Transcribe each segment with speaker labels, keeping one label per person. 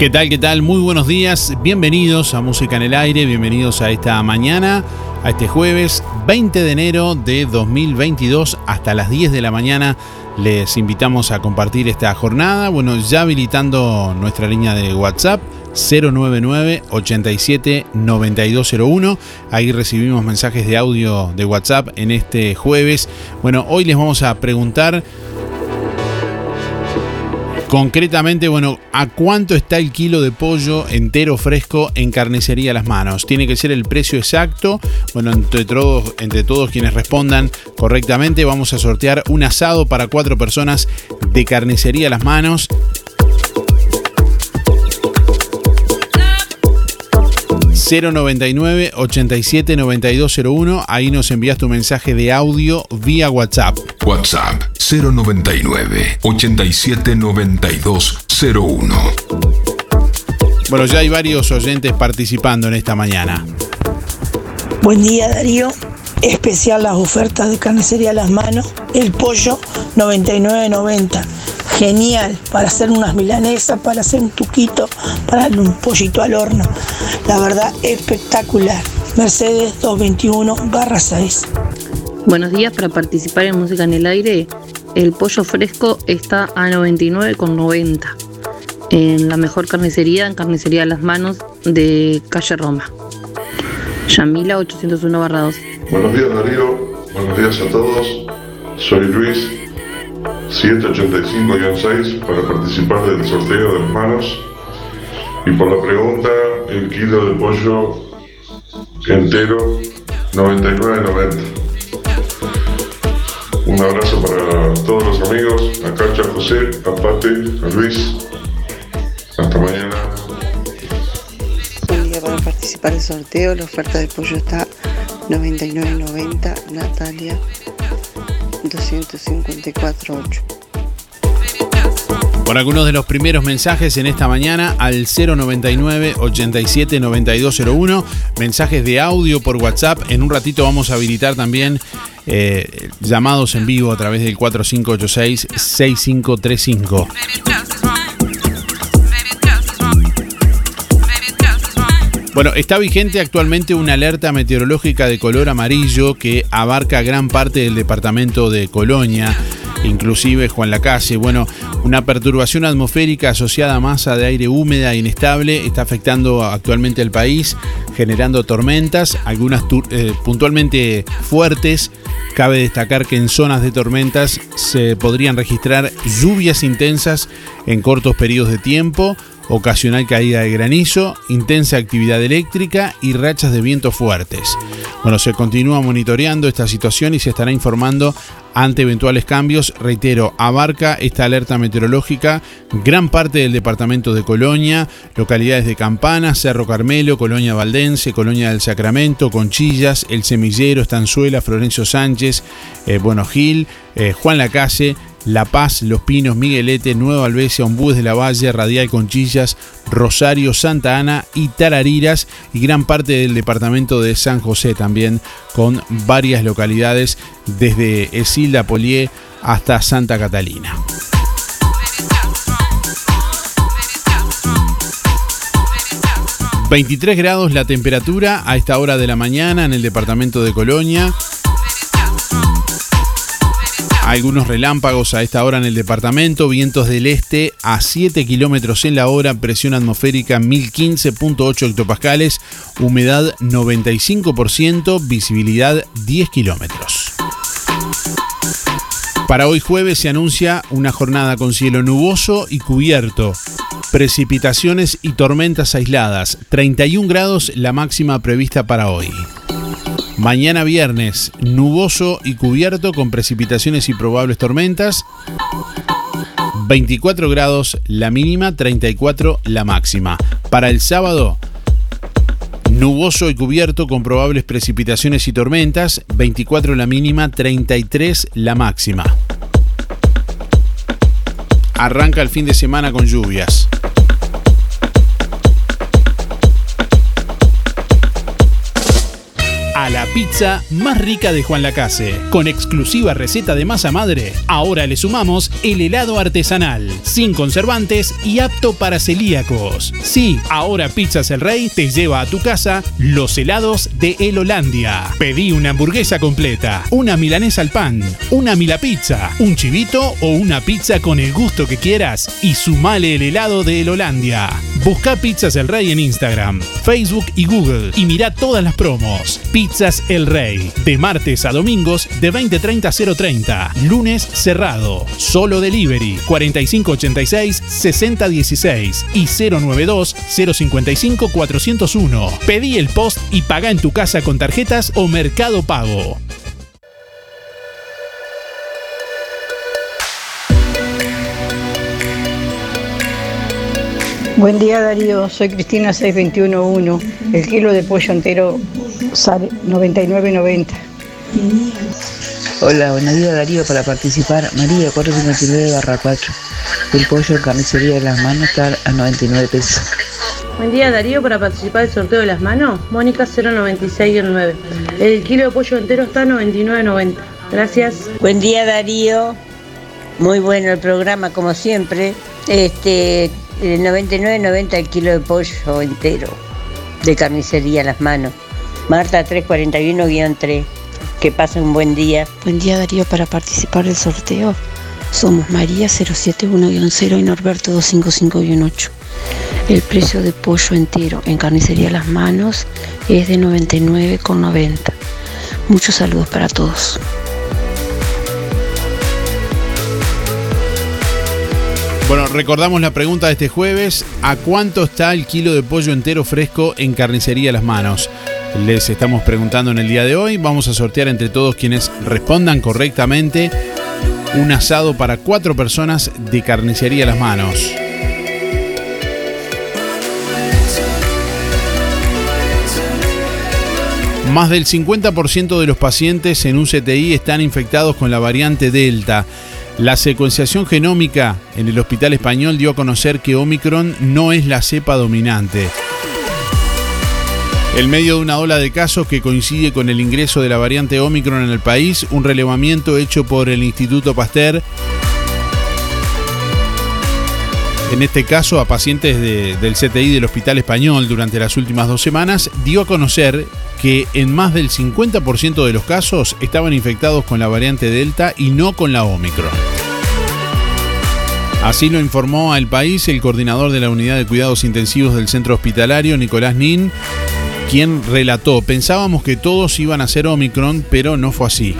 Speaker 1: ¿Qué
Speaker 2: tal? ¿Qué tal? Muy buenos días. Bienvenidos a Música en el Aire. Bienvenidos a esta mañana, a este jueves 20 de enero de 2022 hasta las 10 de la mañana. Les invitamos a compartir esta jornada. Bueno, ya habilitando nuestra línea de WhatsApp 099 87 9201. Ahí recibimos mensajes de audio de WhatsApp en este jueves. Bueno, hoy les vamos a preguntar Concretamente, bueno, ¿a cuánto está el kilo de pollo entero fresco en carnicería Las Manos? Tiene que ser el precio exacto. Bueno, entre todos, entre todos quienes respondan correctamente, vamos a sortear un asado para cuatro personas de carnicería Las Manos. 099 87 9201. Ahí nos envías tu mensaje de audio vía WhatsApp.
Speaker 3: WhatsApp 099 87 9201.
Speaker 2: Bueno, ya hay varios oyentes participando en esta mañana.
Speaker 4: Buen día Darío, especial las ofertas de carnicería a las manos, el pollo 99.90, genial. Para hacer unas milanesas, para hacer un tuquito, para darle un pollito al horno, la verdad espectacular, Mercedes 221 barra 6.
Speaker 5: Buenos días, para participar en Música en el Aire, el pollo fresco está a 99,90 en la mejor carnicería, en Carnicería Las Manos de Calle Roma. Yamila 801 barra 2.
Speaker 6: Buenos días Darío, buenos días a todos. Soy Luis, 785-6 para participar del sorteo de las manos. Y por la pregunta, el kilo de pollo entero 99.90. Un abrazo para todos los amigos, a Cacha, a José, a Pate, a Luis. Hasta mañana.
Speaker 7: Buen día para participar del sorteo. La oferta de pollo está 99.90. Natalia 254.8.
Speaker 2: Por algunos de los primeros mensajes en esta mañana al 099 87 9201. Mensajes de audio por WhatsApp. En un ratito vamos a habilitar también eh, llamados en vivo a través del 4586 6535. Bueno, está vigente actualmente una alerta meteorológica de color amarillo que abarca gran parte del departamento de Colonia, inclusive Juan Lacase. Bueno, una perturbación atmosférica asociada a masa de aire húmeda e inestable está afectando actualmente al país, generando tormentas, algunas eh, puntualmente fuertes. Cabe destacar que en zonas de tormentas se podrían registrar lluvias intensas en cortos periodos de tiempo, ocasional caída de granizo, intensa actividad eléctrica y rachas de viento fuertes. Bueno, se continúa monitoreando esta situación y se estará informando ante eventuales cambios. Reitero, abarca esta alerta meteorológica gran parte del departamento de Colonia, localidades de Campana, Cerro Carmelo, Colonia Valdense, Colonia del Sacramento, Conchillas, El Semillero, Estanzuela, Florencio Sánchez, eh, Bueno Gil, eh, Juan Lacase, la Paz, Los Pinos, Miguelete, Nueva Albesia, Ombúes de la Valle, Radial Conchillas, Rosario, Santa Ana y Tarariras y gran parte del departamento de San José también con varias localidades desde Esilda Polié hasta Santa Catalina. ...23 grados la temperatura a esta hora de la mañana en el departamento de Colonia... Algunos relámpagos a esta hora en el departamento, vientos del este a 7 kilómetros en la hora, presión atmosférica 1015.8 hectopascales, humedad 95%, visibilidad 10 kilómetros. Para hoy jueves se anuncia una jornada con cielo nuboso y cubierto. Precipitaciones y tormentas aisladas. 31 grados la máxima prevista para hoy. Mañana viernes, nuboso y cubierto con precipitaciones y probables tormentas. 24 grados la mínima, 34 la máxima. Para el sábado, nuboso y cubierto con probables precipitaciones y tormentas. 24 la mínima, 33 la máxima. Arranca el fin de semana con lluvias. A la pizza más rica de Juan Lacase. Con exclusiva receta de masa madre, ahora le sumamos el helado artesanal, sin conservantes y apto para celíacos. Sí, ahora Pizzas El Rey te lleva a tu casa los helados de El Holandia. Pedí una hamburguesa completa, una milanesa al pan, una mila pizza, un chivito o una pizza con el gusto que quieras y sumale el helado de El Holandia. Busca Pizzas El Rey en Instagram, Facebook y Google y mira todas las promos. Pizzas El Rey, de martes a domingos de 20.30 a 0.30, lunes cerrado, solo delivery 4586-6016 y 092-055-401. Pedí el post y paga en tu casa con tarjetas o mercado pago.
Speaker 8: Buen día Darío, soy Cristina 6211. El kilo de pollo entero sale 99.90.
Speaker 9: Hola, buenos días Darío, para participar, María 459 barra 4. El pollo en carnicería de las manos está a 99 pesos.
Speaker 5: Buen día Darío, para participar del sorteo de las manos, Mónica 096-9. El kilo de pollo entero está a 99.90. Gracias.
Speaker 10: Buen día Darío, muy bueno el programa como siempre. Este, eh, 99.90 el kilo de pollo entero de carnicería Las Manos. Marta 341-3. Que pasen un buen día.
Speaker 11: Buen día Darío, para participar del sorteo somos María 071-0 y Norberto 255-8. El precio de pollo entero en carnicería Las Manos es de 99,90. Muchos saludos para todos.
Speaker 2: Bueno, recordamos la pregunta de este jueves. ¿A cuánto está el kilo de pollo entero fresco en carnicería Las Manos? Les estamos preguntando en el día de hoy. Vamos a sortear entre todos quienes respondan correctamente un asado para cuatro personas de carnicería Las Manos. Más del 50% de los pacientes en UCTI están infectados con la variante Delta. La secuenciación genómica en el Hospital Español dio a conocer que Omicron no es la cepa dominante. En medio de una ola de casos que coincide con el ingreso de la variante Omicron en el país, un relevamiento hecho por el Instituto Pasteur, en este caso a pacientes de- del CTI del Hospital Español durante las últimas dos semanas, dio a conocer que en más del 50% de los casos estaban infectados con la variante Delta y no con la Omicron. Así lo informó al país el coordinador de la unidad de cuidados intensivos del centro hospitalario, Nicolás Nin, quien relató, pensábamos que todos iban a ser Omicron, pero no fue así.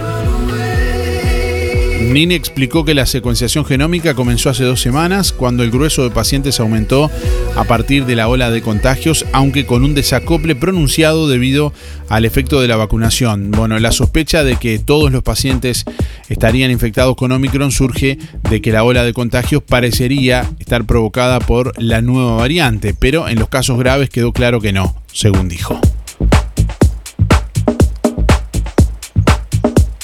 Speaker 2: Nin explicó que la secuenciación genómica comenzó hace dos semanas, cuando el grueso de pacientes aumentó a partir de la ola de contagios, aunque con un desacople pronunciado debido al efecto de la vacunación. Bueno, la sospecha de que todos los pacientes estarían infectados con Omicron surge de que la ola de contagios parecería estar provocada por la nueva variante, pero en los casos graves quedó claro que no, según dijo.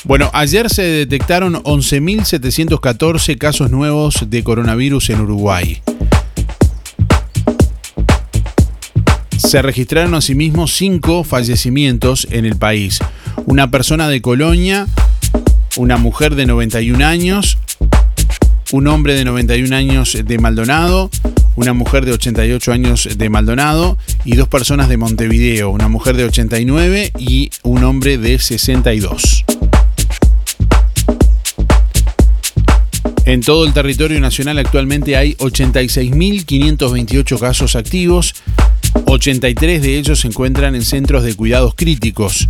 Speaker 2: Bueno, ayer se detectaron 11.714 casos nuevos de coronavirus en Uruguay. Se registraron asimismo cinco fallecimientos en el país. Una persona de Colonia, una mujer de 91 años, un hombre de 91 años de Maldonado, una mujer de 88 años de Maldonado y dos personas de Montevideo, una mujer de 89 y un hombre de 62. En todo el territorio nacional actualmente hay 86.528 casos activos, 83 de ellos se encuentran en centros de cuidados críticos.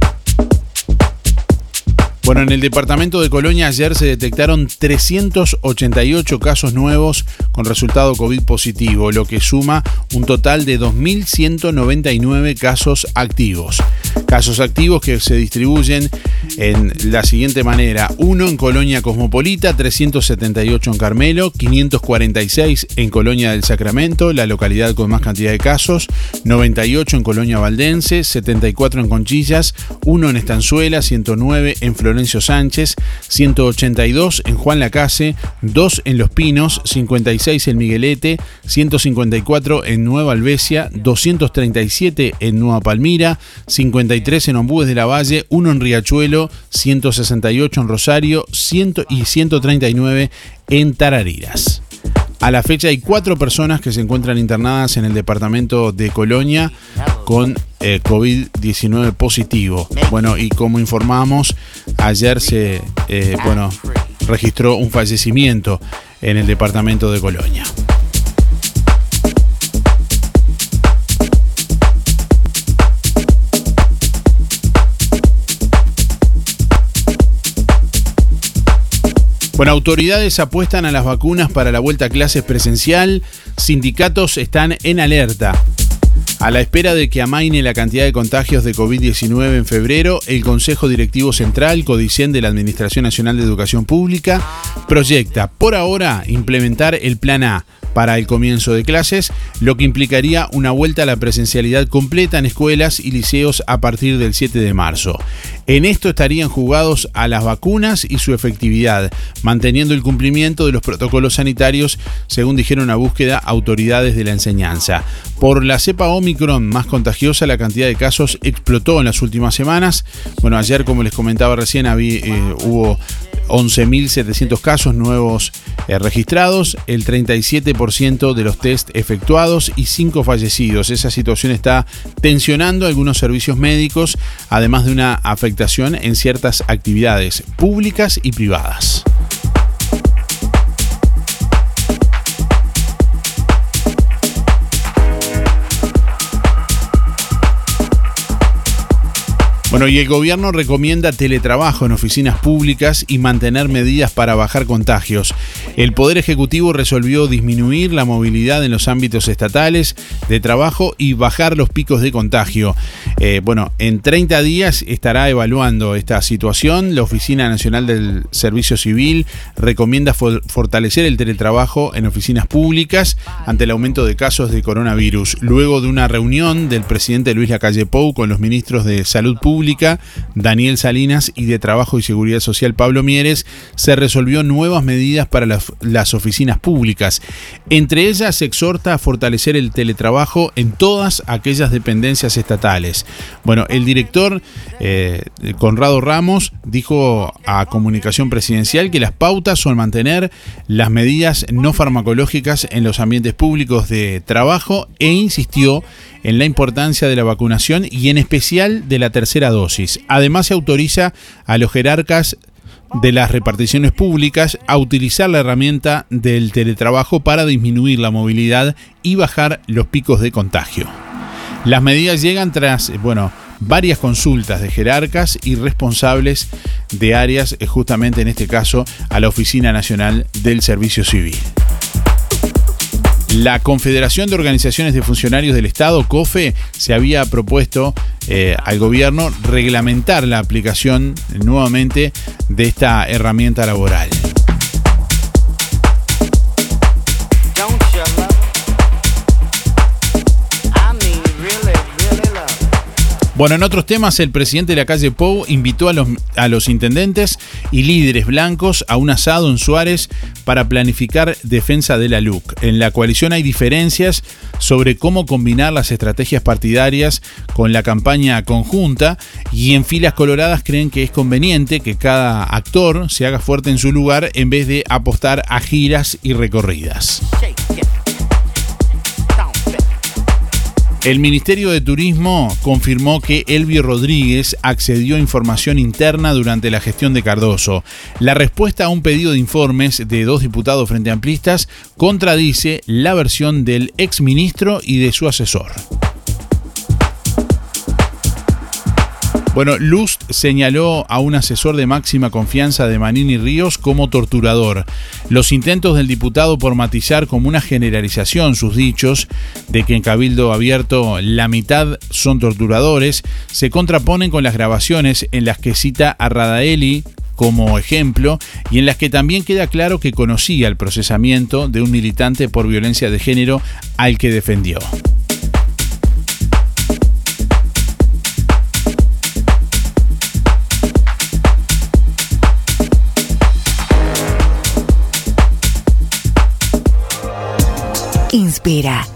Speaker 2: Bueno, en el departamento de Colonia ayer se detectaron 388 casos nuevos con resultado COVID positivo, lo que suma un total de 2.199 casos activos. Casos activos que se distribuyen en la siguiente manera. 1 en Colonia Cosmopolita, 378 en Carmelo, 546 en Colonia del Sacramento, la localidad con más cantidad de casos, 98 en Colonia Valdense, 74 en Conchillas, 1 en Estanzuela, 109 en Florencio Sánchez, 182 en Juan Lacase, 2 en Los Pinos, 56 en Miguelete, 154 en Nueva Albesia, 237 en Nueva Palmira, 54 153 en Ombúes de la Valle, 1 en Riachuelo, 168 en Rosario 100 y 139 en Tarariras. A la fecha hay cuatro personas que se encuentran internadas en el departamento de Colonia con eh, COVID-19 positivo. Bueno, y como informamos, ayer se eh, bueno, registró un fallecimiento en el departamento de Colonia. Bueno, autoridades apuestan a las vacunas para la vuelta a clases presencial, sindicatos están en alerta. A la espera de que amaine la cantidad de contagios de COVID-19 en febrero, el Consejo Directivo Central, Codicen de la Administración Nacional de Educación Pública, proyecta por ahora implementar el Plan A para el comienzo de clases, lo que implicaría una vuelta a la presencialidad completa en escuelas y liceos a partir del 7 de marzo. En esto estarían jugados a las vacunas y su efectividad, manteniendo el cumplimiento de los protocolos sanitarios, según dijeron a búsqueda autoridades de la enseñanza. Por la cepa Omicron más contagiosa, la cantidad de casos explotó en las últimas semanas. Bueno, ayer, como les comentaba recién, había, eh, hubo 11.700 casos nuevos eh, registrados, el 37% de los test efectuados y 5 fallecidos. Esa situación está tensionando algunos servicios médicos, además de una afectación en ciertas actividades públicas y privadas. Bueno, y el gobierno recomienda teletrabajo en oficinas públicas y mantener medidas para bajar contagios. El Poder Ejecutivo resolvió disminuir la movilidad en los ámbitos estatales de trabajo y bajar los picos de contagio. Eh, bueno, en 30 días estará evaluando esta situación. La Oficina Nacional del Servicio Civil recomienda fortalecer el teletrabajo en oficinas públicas ante el aumento de casos de coronavirus. Luego de una reunión del presidente Luis Lacalle Pou con los ministros de Salud Pública, Daniel Salinas, y de Trabajo y Seguridad Social, Pablo Mieres, se resolvió nuevas medidas para las, las oficinas públicas. Entre ellas se exhorta a fortalecer el teletrabajo en todas aquellas dependencias estatales. Bueno, el director eh, Conrado Ramos dijo a Comunicación Presidencial que las pautas son mantener las medidas no farmacológicas en los ambientes públicos de trabajo e insistió en la importancia de la vacunación y en especial de la tercera dosis. Además se autoriza a los jerarcas de las reparticiones públicas a utilizar la herramienta del teletrabajo para disminuir la movilidad y bajar los picos de contagio. Las medidas llegan tras, bueno, varias consultas de jerarcas y responsables de áreas, eh, justamente en este caso a la Oficina Nacional del Servicio Civil. La Confederación de Organizaciones de Funcionarios del Estado, COFE, se había propuesto eh, al gobierno reglamentar la aplicación nuevamente de esta herramienta laboral. Bueno, en otros temas, el presidente de la calle Pou invitó a los, a los intendentes y líderes blancos a un asado en Suárez para planificar defensa de la LUC. En la coalición hay diferencias sobre cómo combinar las estrategias partidarias con la campaña conjunta y en filas coloradas creen que es conveniente que cada actor se haga fuerte en su lugar en vez de apostar a giras y recorridas. El Ministerio de Turismo confirmó que Elvio Rodríguez accedió a información interna durante la gestión de Cardoso. La respuesta a un pedido de informes de dos diputados frente amplistas contradice la versión del exministro y de su asesor. Bueno, Luz señaló a un asesor de máxima confianza de Manini Ríos como torturador. Los intentos del diputado por matizar como una generalización sus dichos de que en Cabildo Abierto la mitad son torturadores se contraponen con las grabaciones en las que cita a Radaeli como ejemplo y en las que también queda claro que conocía el procesamiento de un militante por violencia de género al que defendió.
Speaker 12: Inspira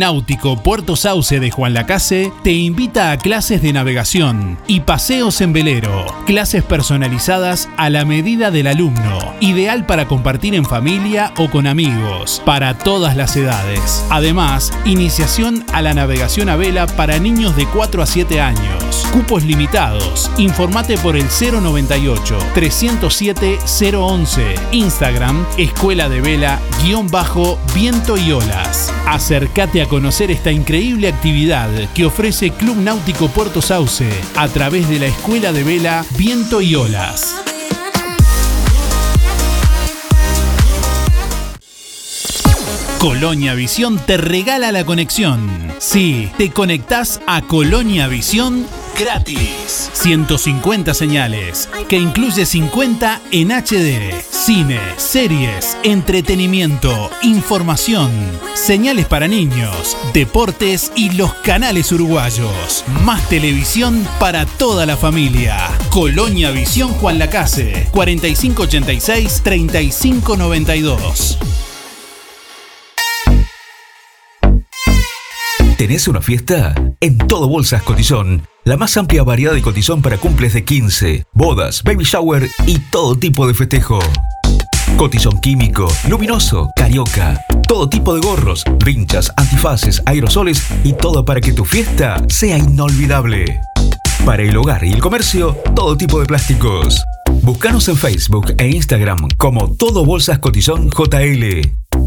Speaker 2: Náutico Puerto Sauce de Juan Lacase te invita a clases de navegación y paseos en velero. Clases personalizadas a la medida del alumno. Ideal para compartir en familia o con amigos. Para todas las edades. Además, iniciación a la navegación a vela para niños de 4 a 7 años. Cupos limitados. Informate por el 098 307 011. Instagram Escuela de Vela guion bajo Viento y Olas. Acércate a conocer esta increíble actividad que ofrece Club Náutico Puerto Sauce a través de la Escuela de Vela Viento y Olas. Colonia Visión te regala la conexión. Sí, te conectás a Colonia Visión gratis. 150 señales, que incluye 50 en HD. Cine, series, entretenimiento, información, señales para niños, deportes y los canales uruguayos. Más televisión para toda la familia. Colonia Visión Juan Lacase, 4586-3592.
Speaker 13: ¿Tenés una fiesta? En Todo Bolsas Cotizón, la más amplia variedad de cotizón para cumples de 15, bodas, baby shower y todo tipo de festejo. Cotizón químico, luminoso, carioca, todo tipo de gorros, vinchas, antifaces, aerosoles y todo para que tu fiesta sea inolvidable. Para el hogar y el comercio, todo tipo de plásticos. Búscanos en Facebook e Instagram como Todo Bolsas Cotizón JL.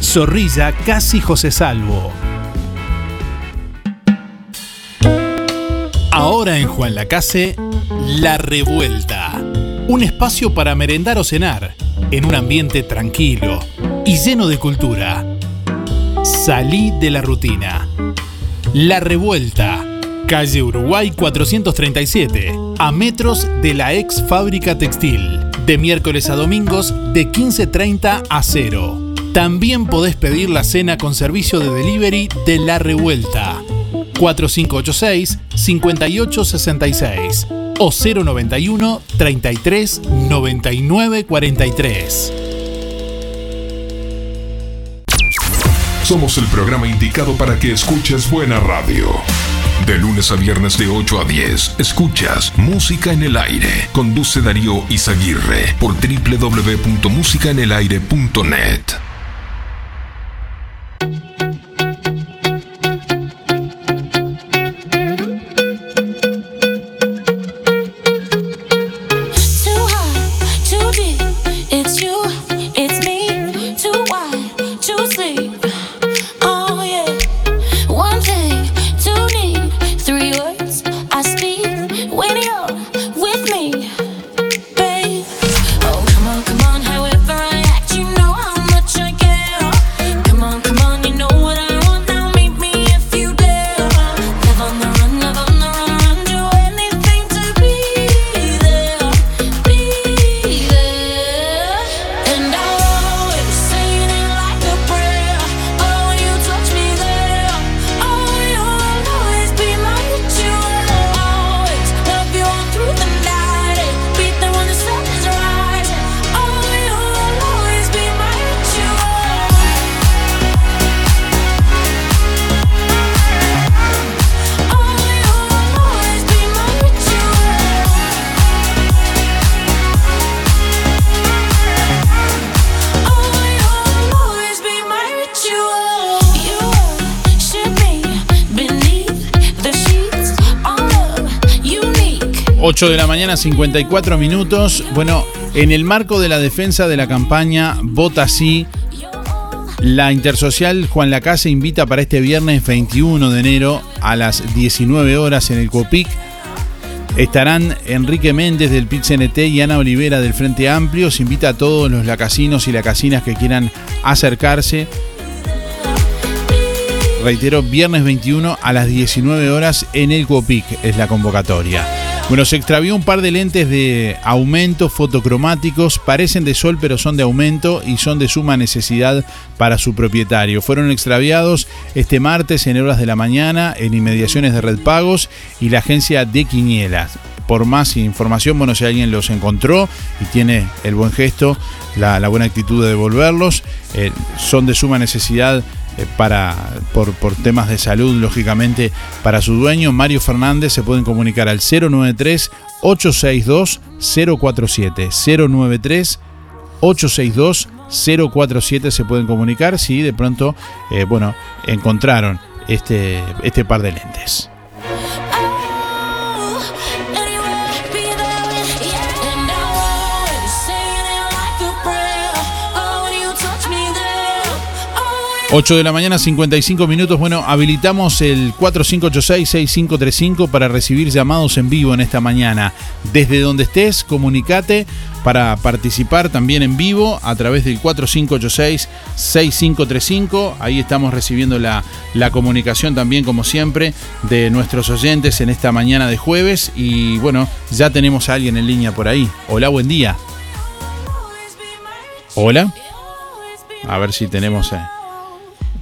Speaker 2: Zorrilla Casi José Salvo. Ahora en Juan Lacase, La Revuelta. Un espacio para merendar o cenar, en un ambiente tranquilo y lleno de cultura. Salí de la rutina. La Revuelta. Calle Uruguay 437, a metros de la ex fábrica textil. De miércoles a domingos de 15.30 a 0. También podés pedir la cena con servicio de delivery de La Revuelta. 4586-5866 o 091 33 99 43.
Speaker 14: Somos el programa indicado para que escuches buena radio. De lunes a viernes de 8 a 10, escuchas Música en el Aire. Conduce Darío Izaguirre por www.musicaenelaire.net.
Speaker 2: 8 de la mañana, 54 minutos. Bueno, en el marco de la defensa de la campaña Vota Sí, la Intersocial Juan Lacase invita para este viernes 21 de enero a las 19 horas en el COPIC. Estarán Enrique Méndez del PIT-CNT y Ana Olivera del Frente Amplio. Se invita a todos los lacasinos y lacasinas que quieran acercarse. Reitero, viernes 21 a las 19 horas en el COPIC es la convocatoria. Bueno, se extravió un par de lentes de aumento fotocromáticos, parecen de sol pero son de aumento y son de suma necesidad para su propietario. Fueron extraviados este martes en horas de la mañana en inmediaciones de Red Pagos y la agencia de Quinielas. Por más información, bueno, si alguien los encontró y tiene el buen gesto, la, buena actitud de devolverlos, eh, son de suma necesidad para, por, temas de salud, lógicamente, para su dueño, Mario Fernández, se pueden comunicar al 093 862 047 093 862 047 se pueden comunicar si de pronto, eh, bueno, encontraron este, este par de lentes. 8 de la mañana, 55 minutos. Bueno, habilitamos el 4586-6535 para recibir llamados en vivo en esta mañana. Desde donde estés, comunicate para participar también en vivo a través del 4586-6535. Ahí estamos recibiendo la, la comunicación también, como siempre, de nuestros oyentes en esta mañana de jueves. Y bueno, ya tenemos a alguien en línea por ahí. Hola, buen día. Hola. A ver si tenemos...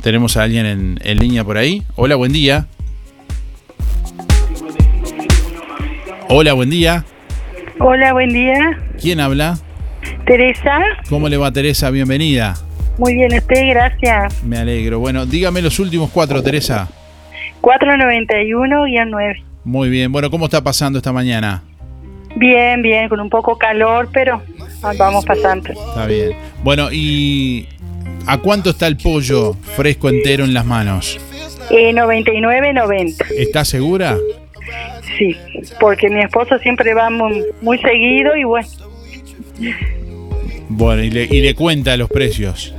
Speaker 2: tenemos a alguien en, en línea por ahí. Hola, buen día. Hola, buen día.
Speaker 15: Hola, buen día.
Speaker 2: ¿Quién habla?
Speaker 15: Teresa.
Speaker 2: ¿Cómo le va Teresa? Bienvenida.
Speaker 15: Muy bien, usted, gracias.
Speaker 2: Me alegro. Bueno, dígame los últimos cuatro, Teresa.
Speaker 15: 491-9.
Speaker 2: Muy bien. Bueno, ¿cómo está pasando esta mañana?
Speaker 15: Bien, bien, con un poco calor, pero vamos pasando.
Speaker 2: Está bien. Bueno, ¿y a cuánto está el pollo fresco entero en las manos?
Speaker 15: Eh, 99-90.
Speaker 2: ¿Está segura?
Speaker 15: Sí, porque mi esposo siempre va muy, muy seguido y bueno,
Speaker 2: Bueno, y le, y le cuenta los precios.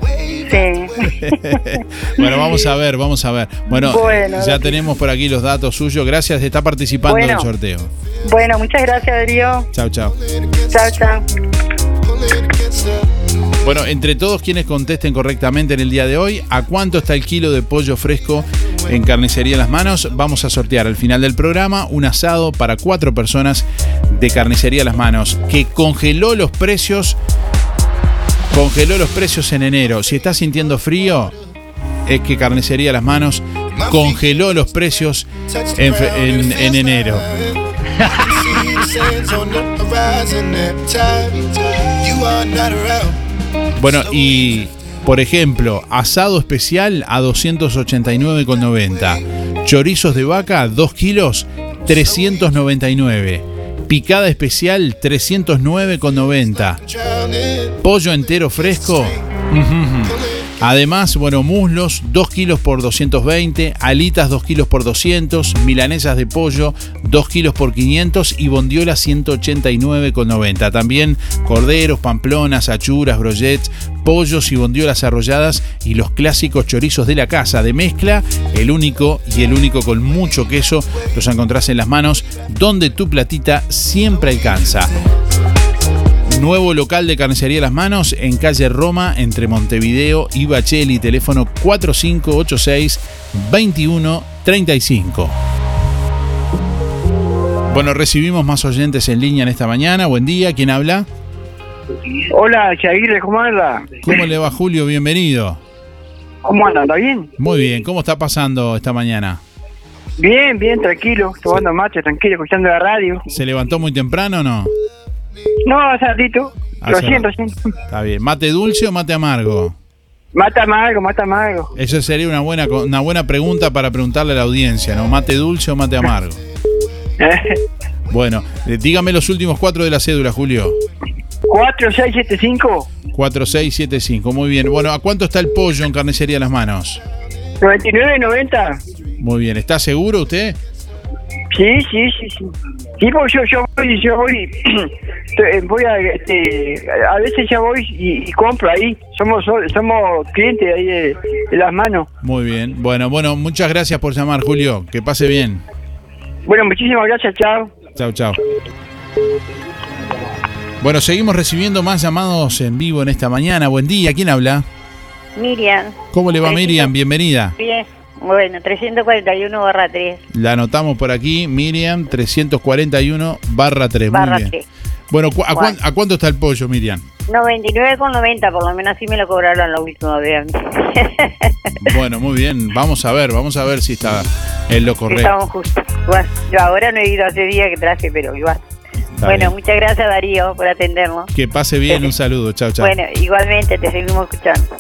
Speaker 15: sí.
Speaker 2: bueno, vamos a ver, vamos a ver. Bueno,
Speaker 15: Bueno,
Speaker 2: ya tenemos por aquí los datos suyos. Gracias, está participando
Speaker 15: Bueno.
Speaker 2: del sorteo.
Speaker 15: Bueno, muchas gracias, Darío.
Speaker 2: Chao, chao.
Speaker 15: Chao, chao.
Speaker 2: Bueno, entre todos quienes contesten correctamente en el día de hoy, ¿a cuánto está el kilo de pollo fresco en carnicería Las Manos? Vamos a sortear al final del programa un asado para cuatro personas de carnicería Las Manos, que congeló los precios, congeló los precios en enero. Si estás sintiendo frío, es que carnicería Las Manos congeló los precios en, en enero. Bueno, y por ejemplo, asado especial a 289,90. Chorizos de vaca, 2 kilos, 399. Picada especial, 309,90. Pollo entero fresco. ujujú. Además, bueno, muslos 2 kilos por 220, alitas 2 kilos por 200, milanesas de pollo 2 kilos por 500 y bondiola 189,90. También corderos, pamplonas, achuras, brochets, pollos y bondiolas arrolladas y los clásicos chorizos de la casa de mezcla, el único y el único con mucho queso, los encontrás en las manos donde tu platita siempre alcanza. Nuevo local de carnicería Las Manos en calle Roma, entre Montevideo y Bacheli, teléfono 4586-2135. Bueno, recibimos más oyentes en línea en esta mañana. Buen día, ¿quién habla?
Speaker 16: Hola, Chaguirre, ¿cómo anda?
Speaker 2: ¿Cómo le va Julio? Bienvenido.
Speaker 16: ¿Cómo anda? ¿Está bien?
Speaker 2: Muy bien, ¿cómo está pasando esta mañana?
Speaker 16: Bien, bien, tranquilo, tomando mate, tranquilo, escuchando la radio.
Speaker 2: ¿Se levantó muy temprano o no?
Speaker 16: No, hace ratito. Lo siento,
Speaker 2: rato.
Speaker 16: siento.
Speaker 2: Está bien. ¿Mate dulce o mate amargo?
Speaker 16: Mata amargo, mata amargo.
Speaker 2: Esa sería una buena, una buena pregunta para preguntarle a la audiencia, ¿no? ¿Mate dulce o mate amargo? Bueno, eh, dígame los últimos cuatro de la cédula, Julio.
Speaker 16: 4675
Speaker 2: 4675, muy bien. Bueno, ¿a cuánto está el pollo en carnicería Las Manos?
Speaker 16: 9990.
Speaker 2: Muy bien, ¿está seguro usted?
Speaker 16: Sí, sí, sí, sí. Sí, porque yo, yo voy, yo voy, te- voy a, este, a veces ya voy y, y compro ahí. Somos somos clientes ahí de, de las manos.
Speaker 2: Muy bien. Bueno, bueno, muchas gracias por llamar, Julio. Que pase bien.
Speaker 16: Bueno, muchísimas gracias, chao.
Speaker 2: Chao, chao. Bueno, seguimos recibiendo más llamados en vivo en esta mañana. Buen día, ¿quién habla?
Speaker 17: Miriam.
Speaker 2: ¿Cómo le va Miriam? Bienvenida.
Speaker 17: Bien. Bueno, 341 barra 3.
Speaker 2: La anotamos por aquí, Miriam 341 barra 3. Muy
Speaker 17: Barra
Speaker 2: bien.
Speaker 17: 3.
Speaker 2: Bueno, ¿cu- a, cuánto está el pollo, Miriam?
Speaker 17: 99 con 90, por lo menos así me lo cobraron la última vez.
Speaker 2: Bueno, muy bien. Vamos a ver, vamos a ver si está en lo correcto.
Speaker 17: Estamos justos. Bueno, yo ahora no he ido hace días que traje, pero igual.
Speaker 2: Está
Speaker 17: bueno,
Speaker 2: bien.
Speaker 17: muchas gracias Darío por atendernos.
Speaker 2: Que pase bien, un saludo. Chao, chao.
Speaker 17: Bueno, igualmente te seguimos escuchando.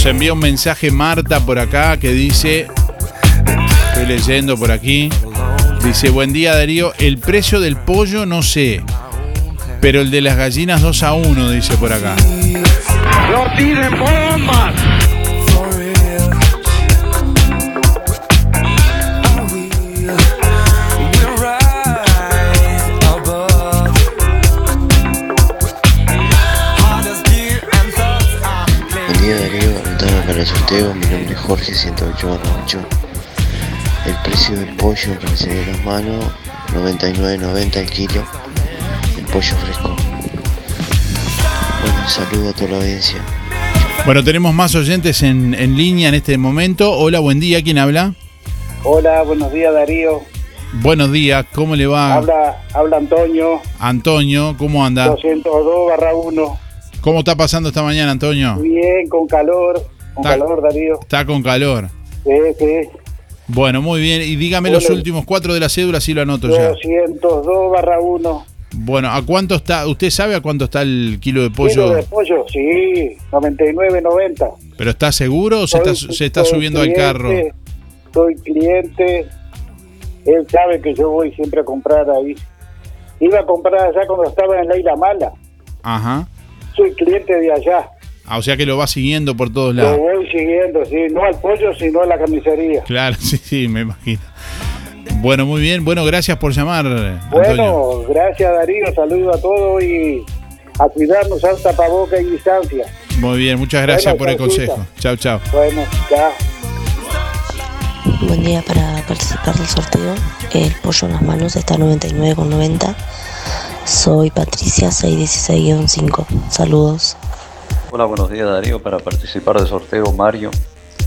Speaker 2: Nos envía un mensaje Marta por acá que dice, estoy leyendo por aquí, dice, buen día Darío, el precio del pollo no sé, pero el de las gallinas 2 a 1, dice por acá.
Speaker 1: ¡No tiren!
Speaker 18: Sorteo, mi nombre es Jorge 108 El precio del pollo que me salió en las manos, 99.90 el kilo, el pollo fresco. Bueno, saludo a toda la audiencia.
Speaker 2: Bueno, tenemos más oyentes en, en línea en este momento. Hola, buen día, ¿quién habla?
Speaker 19: Hola, buenos días Darío.
Speaker 2: Buenos días, ¿cómo le va?
Speaker 19: Habla, habla Antonio,
Speaker 2: Antonio, ¿cómo anda?
Speaker 19: 202 barra 1.
Speaker 2: ¿Cómo está pasando esta mañana, Antonio?
Speaker 19: Bien, con calor, con
Speaker 2: Está-
Speaker 19: calor Darío.
Speaker 2: Está con calor.
Speaker 19: Sí, sí.
Speaker 2: Bueno, muy bien. Y dígame los últimos cuatro de la cédula, así lo anoto ya.
Speaker 19: 202 barra 1.
Speaker 2: Bueno, ¿a cuánto está? ¿Usted sabe a cuánto está el kilo de pollo?
Speaker 19: Kilo de pollo, sí, 99.90.
Speaker 2: ¿Pero está seguro o se está, se subiendo al
Speaker 19: cliente,
Speaker 2: carro?
Speaker 19: Soy cliente. Él sabe que yo voy siempre a comprar ahí. Iba a comprar allá cuando estaba en la Isla Mala.
Speaker 2: Ajá.
Speaker 19: Soy cliente de allá.
Speaker 2: Ah, o sea que lo va siguiendo por todos
Speaker 19: Lo
Speaker 2: lados.
Speaker 19: voy siguiendo, sí, no al pollo, sino a la carnicería.
Speaker 2: Claro, sí, sí, me imagino. Bueno, muy bien. Bueno, gracias por llamar, Antonio.
Speaker 19: Bueno, gracias Darío, saludo a todos y a cuidarnos al tapaboca y distancia.
Speaker 2: Muy bien, muchas gracias
Speaker 19: Bueno,
Speaker 2: por el consejo. Chao, chao.
Speaker 19: Bueno.
Speaker 11: Buen día para participar del sorteo. El pollo en las manos está a 99,90. Soy Patricia 616-5. Saludos.
Speaker 20: Hola, buenos días Darío. Para participar del sorteo Mario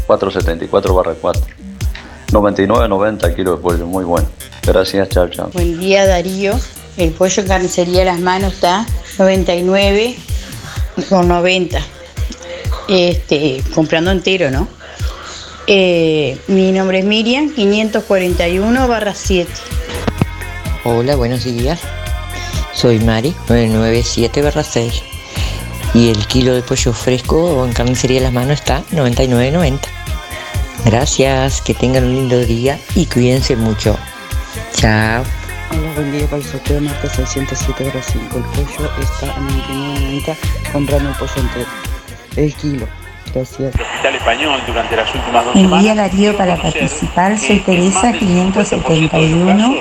Speaker 20: 474 barra 4. 99.90 el kilo de pollo, muy bueno. Gracias, chao, chao.
Speaker 21: Buen día Darío. El pollo en carnicería de las manos está 99 con 90. Este, comprando entero, ¿no? Eh, mi nombre es Miriam, 541 barra 7.
Speaker 9: Hola, buenos días. Soy Mari, 997 6. Y el kilo de pollo fresco en carnicería de las manos está 99.90. Gracias, que tengan un lindo día y cuídense mucho. Chao.
Speaker 22: Hola, buen día para el sorteo Marta 607 horas 5. El pollo está a 99.90 comprando el pollo entero. El kilo. Gracias.
Speaker 23: Hospital Español durante las últimas dos
Speaker 24: día Darío para participar, soy Teresa 571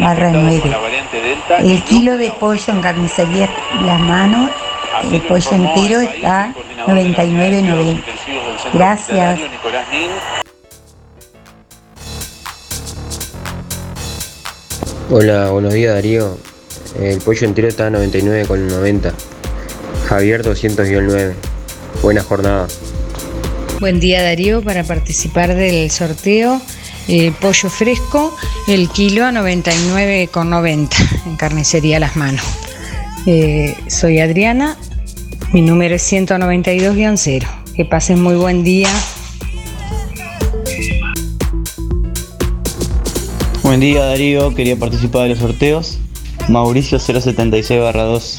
Speaker 24: barra 9. El kilo de pollo en carnicería Las Manos, el pollo entero está 99.90. Gracias.
Speaker 25: Hola, buenos días Darío. El pollo entero está a 99,90. Javier 200-9. Buena jornada.
Speaker 26: Buen día Darío para participar del sorteo. eh, pollo fresco, el kilo a 99,90 en carnicería Las Manos. Eh, soy Adriana, mi número es 192-0. Que pasen muy buen día.
Speaker 27: Buen día Darío, quería participar de los sorteos. Mauricio 076 2.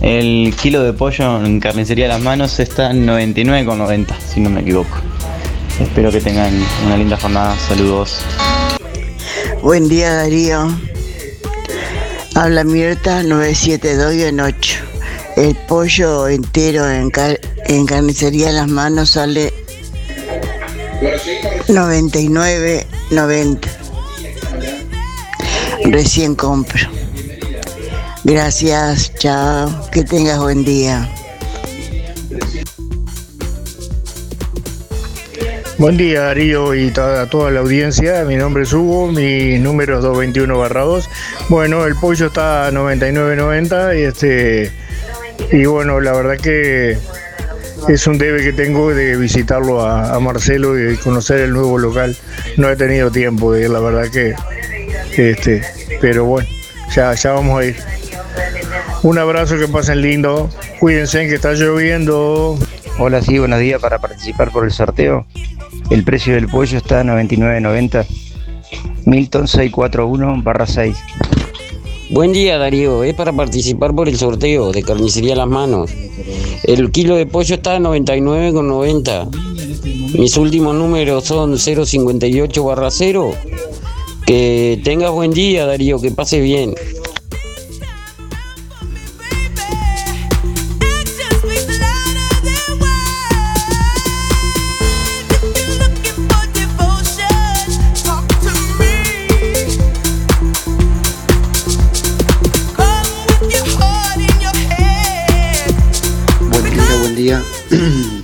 Speaker 27: El kilo de pollo en carnicería Las Manos está en 99,90, si no me equivoco. Espero que tengan una linda jornada. Saludos.
Speaker 28: Buen día Darío. Habla Mirta 972 8. El pollo entero en, car- en carnicería Las Manos sale 99.90. Recién compro. Gracias, chao. Que tengas buen día.
Speaker 29: Buen día Darío y a toda la audiencia, mi nombre es Hugo, mi número es 221 2. Bueno, el pollo está a 99.90 y este y bueno, la verdad que es un debe que tengo de visitarlo a, a Marcelo y conocer el nuevo local. No he tenido tiempo de ir, la verdad que este, pero bueno, ya, ya vamos a ir. Un abrazo, que pasen lindo. Cuídense que está lloviendo.
Speaker 30: Hola, sí, buenos días para participar por el sorteo. El precio del pollo está a 99.90. Milton 641 barra 6.
Speaker 31: Buen día Darío, es para participar por el sorteo de carnicería Las Manos. El kilo de pollo está a 99,90. Mis últimos números son 058 barra 0. Que tengas buen día Darío, que pase bien.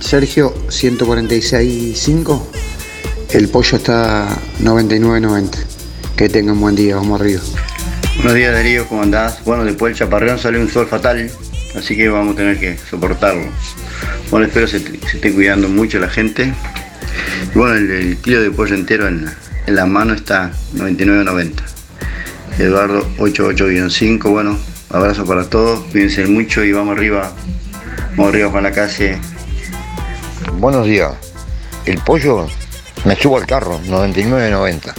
Speaker 32: Sergio, 146.5. El pollo está 99.90. Que tengan buen día, vamos arriba.
Speaker 27: Buenos días Darío, ¿cómo andás? Bueno, después del chaparrón sale un sol fatal, así que vamos a tener que soportarlo. Bueno, espero se, se esté cuidando mucho la gente. Bueno, el, el kilo de pollo entero en, la- mano está 99.90. Eduardo 88-5, bueno, abrazo para todos, cuídense mucho y vamos arriba, vamos arriba para la calle.
Speaker 33: Buenos días. El pollo me subo al carro, 99.90.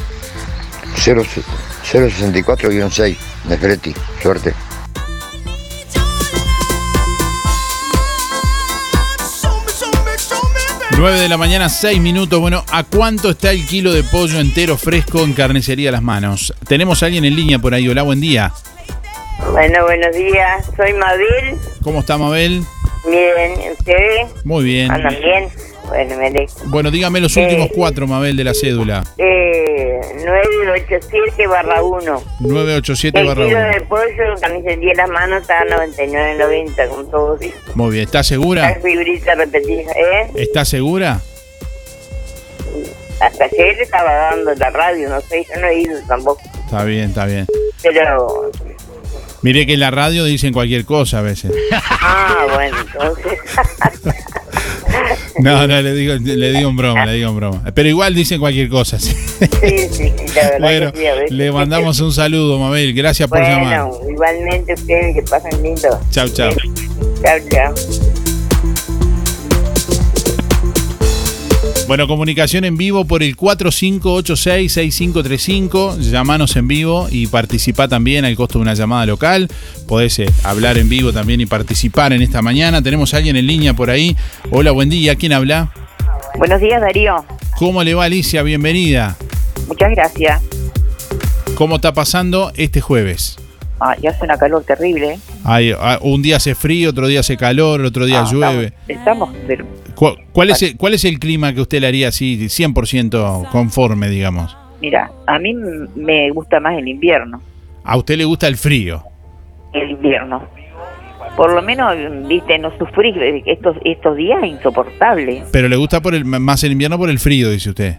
Speaker 33: 0 064-6 de. Suerte.
Speaker 2: 9 de la mañana, 6 minutos. Bueno, ¿a cuánto está el kilo de pollo entero fresco en carnicería Las Manos? Tenemos a alguien en línea por ahí. Hola, buen día.
Speaker 17: Bueno, buenos días. Soy Mabel.
Speaker 2: ¿Cómo está Mabel?
Speaker 17: Bien, ¿ustedes?
Speaker 2: Muy bien.
Speaker 17: ¿Andan bien? Bueno, me alegro.
Speaker 2: Bueno, dígame los
Speaker 17: Eh,
Speaker 2: últimos cuatro, Mabel, de la cédula.
Speaker 17: Eh, 987 barra 1.
Speaker 2: 987
Speaker 17: El
Speaker 2: barra
Speaker 17: kilo
Speaker 2: 1.
Speaker 17: de pollo, carnicería las manos está a 99.90 con todo. ¿sí?
Speaker 2: Muy bien. ¿Está segura?
Speaker 17: La fibrita repetida, ¿eh?
Speaker 2: ¿Está segura?
Speaker 17: Hasta ayer estaba dando la radio, no sé, yo no he ido tampoco.
Speaker 2: Está bien, está bien.
Speaker 17: Pero,
Speaker 2: Mire que en la radio dicen cualquier cosa a veces.
Speaker 17: ah, bueno, entonces.
Speaker 2: No, no, le digo, le digo en broma, le digo en broma. Pero igual dicen cualquier cosa. sí.
Speaker 17: sí, la verdad
Speaker 2: Bueno,
Speaker 17: que sí, a veces.
Speaker 2: le mandamos un saludo, Mabel. Gracias por llamar.
Speaker 17: Bueno, igualmente ustedes que pasen lindo.
Speaker 2: Chau, chau.
Speaker 17: Chao, chao.
Speaker 2: Bueno, comunicación en vivo por el 4586-6535. Llamanos en vivo y participa también al costo de una llamada local. Podés eh, hablar en vivo también y participar en esta mañana. Tenemos a alguien en línea por ahí. Hola, buen día. ¿Quién habla?
Speaker 34: Buenos días, Darío.
Speaker 2: ¿Cómo le va, Alicia? Bienvenida.
Speaker 34: Muchas gracias.
Speaker 2: ¿Cómo está pasando este jueves?
Speaker 34: Ah, ya hace una calor terrible. ¿eh?
Speaker 2: Ay, ah, un día hace frío, otro día hace calor, otro día
Speaker 34: Ah,
Speaker 2: llueve.
Speaker 34: Estamos, pero
Speaker 2: ¿Cu- ¿Cuál es, el, ¿Cuál es el clima que usted le haría así 100% conforme, digamos?
Speaker 34: mira, a mí me gusta más el invierno.
Speaker 2: A usted le gusta el frío.
Speaker 34: El invierno. Por lo menos, viste, no sufrís eh, estos estos días insoportables.
Speaker 2: Pero le gusta por el, más el invierno por el frío, dice usted.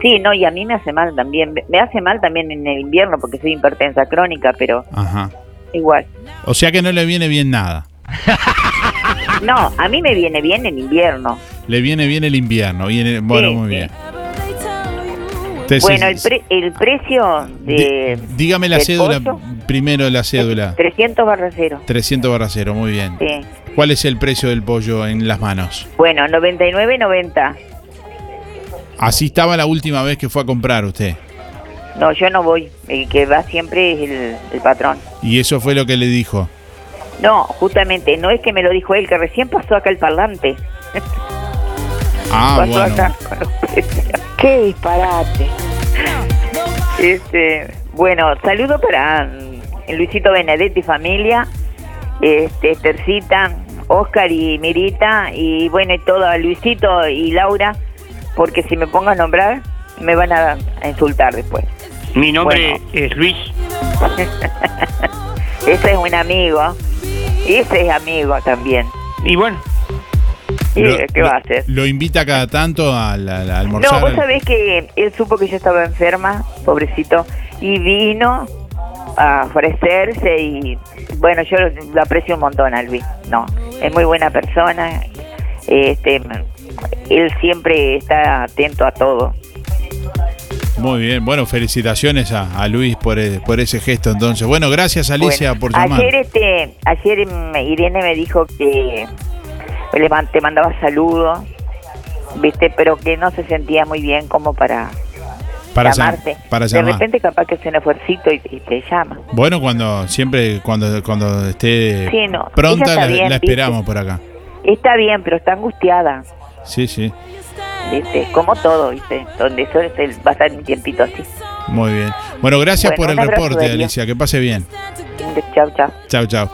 Speaker 34: Sí, no, y a mí me hace mal también. Me- Me hace mal también en el invierno porque soy hipertensa crónica, pero
Speaker 2: Ajá.
Speaker 34: igual.
Speaker 2: O sea que no le viene bien nada.
Speaker 34: No, a mí me viene bien el invierno.
Speaker 2: Le viene bien el invierno. Viene, bueno,
Speaker 34: Sí,
Speaker 2: muy
Speaker 34: sí.
Speaker 2: bien. Entonces,
Speaker 34: bueno, el, pre- el precio de...
Speaker 2: dígame la cédula,
Speaker 34: pollo,
Speaker 2: primero la cédula.
Speaker 34: 300 barra cero.
Speaker 2: 300 barra cero, muy bien.
Speaker 34: Sí.
Speaker 2: ¿Cuál es el precio del pollo en las manos?
Speaker 34: Bueno, 99.90.
Speaker 2: Así estaba la última vez que fue a comprar usted.
Speaker 34: No, yo no voy. El que va siempre es el, el patrón.
Speaker 2: Y eso fue lo que le dijo.
Speaker 34: No, justamente, no es que me lo dijo él, que recién pasó acá el parlante.
Speaker 2: Ah,
Speaker 34: pasó
Speaker 2: bueno.
Speaker 34: acá con los precios. ¡Qué disparate! Este, bueno, saludo para Luisito Benedetti y familia, este, Estercita, Oscar y Mirita y bueno, y todo, Luisito y Laura, porque si me pongo a nombrar me van a, a insultar después.
Speaker 35: Mi nombre
Speaker 34: Bueno.
Speaker 35: es Luis.
Speaker 34: Ese es un amigo. Ese es amigo también.
Speaker 35: Y bueno.
Speaker 34: ¿Y
Speaker 2: Lo-
Speaker 34: qué va a hacer?
Speaker 2: Lo invita cada tanto al, al- a almorzar.
Speaker 34: No, vos sabés que él supo que yo estaba enferma, pobrecito, y vino a ofrecerse y bueno, yo lo, lo aprecio un montón a Luis, no, es muy buena persona, este, él siempre está atento a todo.
Speaker 2: Muy bien, bueno, felicitaciones a, a Luis por, e- por ese gesto entonces. Bueno, gracias Alicia
Speaker 34: Bueno,
Speaker 2: por llamar.
Speaker 34: Ayer, este, ayer mm, Irene me dijo que te mandaba saludos, viste, pero que no se sentía muy bien como para
Speaker 2: Para, llam-
Speaker 34: llamarte.
Speaker 2: para
Speaker 34: de repente capaz que hace un esfuercito y, y te llama.
Speaker 2: Bueno, cuando siempre cuando cuando esté
Speaker 34: Sí, no,
Speaker 2: pronta la, esperamos por acá.
Speaker 34: Está bien, pero está angustiada,
Speaker 2: Sí, sí.
Speaker 34: ¿Viste? Como todo, ¿viste? Donde eso este, va a estar un tiempito así.
Speaker 2: Muy bien. Bueno, gracias
Speaker 34: Bueno,
Speaker 2: por el reporte. Alicia. Que pase bien.
Speaker 34: Chao, chao.
Speaker 2: Chao, chao.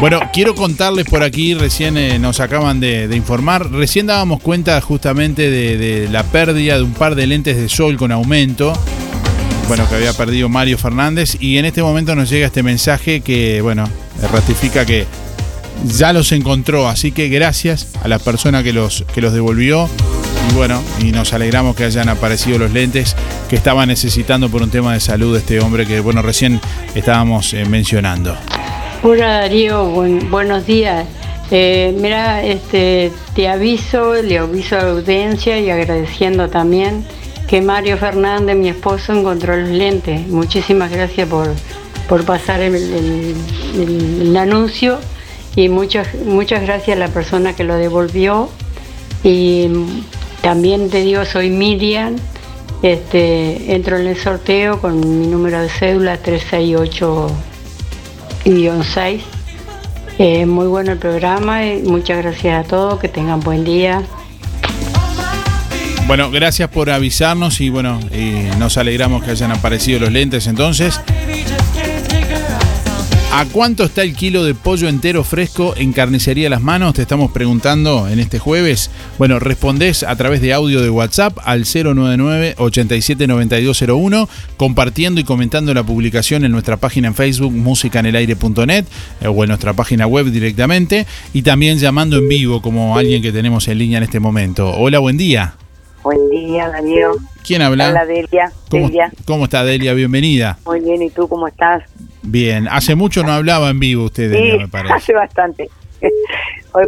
Speaker 2: Bueno, quiero contarles por aquí, recién eh, nos acaban de, de informar, recién dábamos cuenta justamente de, de la pérdida de un par de lentes de sol con aumento, bueno, que había perdido Mario Fernández, y en este momento nos llega este mensaje que, bueno, ratifica que ya los encontró, así que gracias a la persona que los, que los devolvió, y bueno, y nos alegramos que hayan aparecido los lentes que estaba necesitando por un tema de salud este hombre que, bueno, recién estábamos eh, mencionando.
Speaker 36: Hola Darío, buen- buenos días. Eh, mira, este, te aviso, le aviso a la audiencia y agradeciendo también que Mario Fernández, mi esposo, encontró los lentes. Muchísimas gracias por, por pasar el, el- anuncio y muchas, muchas gracias a la persona que lo devolvió. Y también te digo, soy Miriam, este, entro en el sorteo con mi número de cédula 368 guion 6. Eh, muy bueno el programa y muchas gracias a todos, que tengan buen día.
Speaker 2: Bueno, gracias por avisarnos y bueno, eh, nos alegramos que hayan aparecido los lentes entonces. ¿A cuánto está el kilo de pollo entero fresco en carnicería Las Manos? Te estamos preguntando en este jueves. Bueno, respondés a través de audio de WhatsApp al 099-879201, compartiendo y comentando la publicación en nuestra página en Facebook, musicanelaire.net, eh, o en nuestra página web directamente, y también llamando en vivo como alguien que tenemos en línea en este momento. Hola, buen día.
Speaker 37: Buen día, Darío.
Speaker 2: ¿Quién habla?
Speaker 37: Hola, Delia.
Speaker 2: ¿Cómo,
Speaker 37: Delia.
Speaker 2: cómo está Delia? Bienvenida.
Speaker 37: Muy bien, ¿y tú cómo estás?
Speaker 2: Bien, hace mucho no hablaba en vivo usted, Delia,
Speaker 37: sí,
Speaker 2: me parece.
Speaker 37: hace bastante.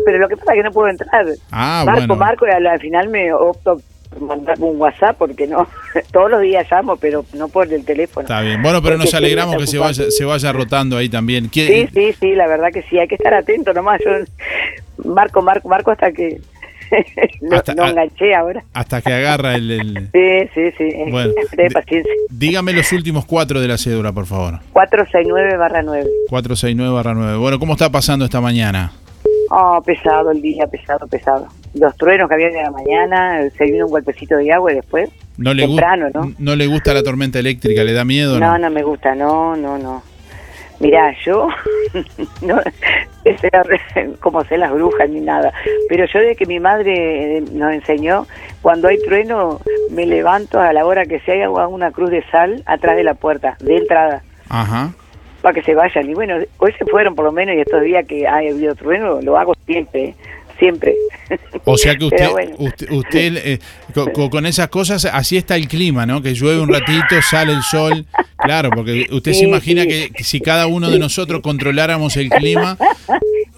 Speaker 37: Pero lo que pasa es que no puedo entrar.
Speaker 2: Ah,
Speaker 37: Marco,
Speaker 2: bueno.
Speaker 37: Marco, y al, al final me opto por mandar un WhatsApp porque no, todos los días llamo, pero no por el teléfono.
Speaker 2: Está bien. Bueno, pero
Speaker 37: Porque
Speaker 2: nos alegramos que se vaya, se vaya rotando ahí también.
Speaker 37: Sí,
Speaker 2: ¿Quiere-
Speaker 37: sí, sí, la verdad que sí, hay que estar atento nomás. Yo, Marco, Marco, Marco hasta que lo,
Speaker 2: Hasta-
Speaker 37: lo
Speaker 2: a-
Speaker 37: enganché ahora.
Speaker 2: Hasta que agarra el... el-
Speaker 37: Sí, sí, sí,
Speaker 2: Bueno,
Speaker 37: ten paciencia.
Speaker 2: Dígame los últimos cuatro de la cédula, por favor.
Speaker 37: 469 barra 9.
Speaker 2: 469 barra 9. Bueno, ¿cómo está pasando esta mañana?
Speaker 37: Oh, pesado el día, pesado, pesado. Los truenos que había de la mañana, se vino un golpecito de agua y después.
Speaker 2: ¿No le,
Speaker 37: Temprano, ¿no?
Speaker 2: ¿No le gusta la tormenta eléctrica? ¿Le da miedo?
Speaker 37: No, no me gusta, no, no, no. Mirá, yo no sé como sé las brujas ni nada, pero yo de que mi madre eh, nos enseñó, cuando hay trueno me levanto a la hora que sea y hago una cruz de sal atrás de la puerta, de entrada,
Speaker 2: Ajá.
Speaker 37: para que se vayan. Y bueno, hoy se fueron por lo menos y estos días que ha habido trueno lo hago siempre, siempre.
Speaker 2: O sea que usted,
Speaker 37: bueno.
Speaker 2: usted, usted, eh, co- co- con, esas cosas, así está el clima, ¿no? Que llueve un ratito, sale el sol. Claro, porque usted se imagina
Speaker 37: sí.
Speaker 2: que, que si cada uno de nosotros controláramos el clima,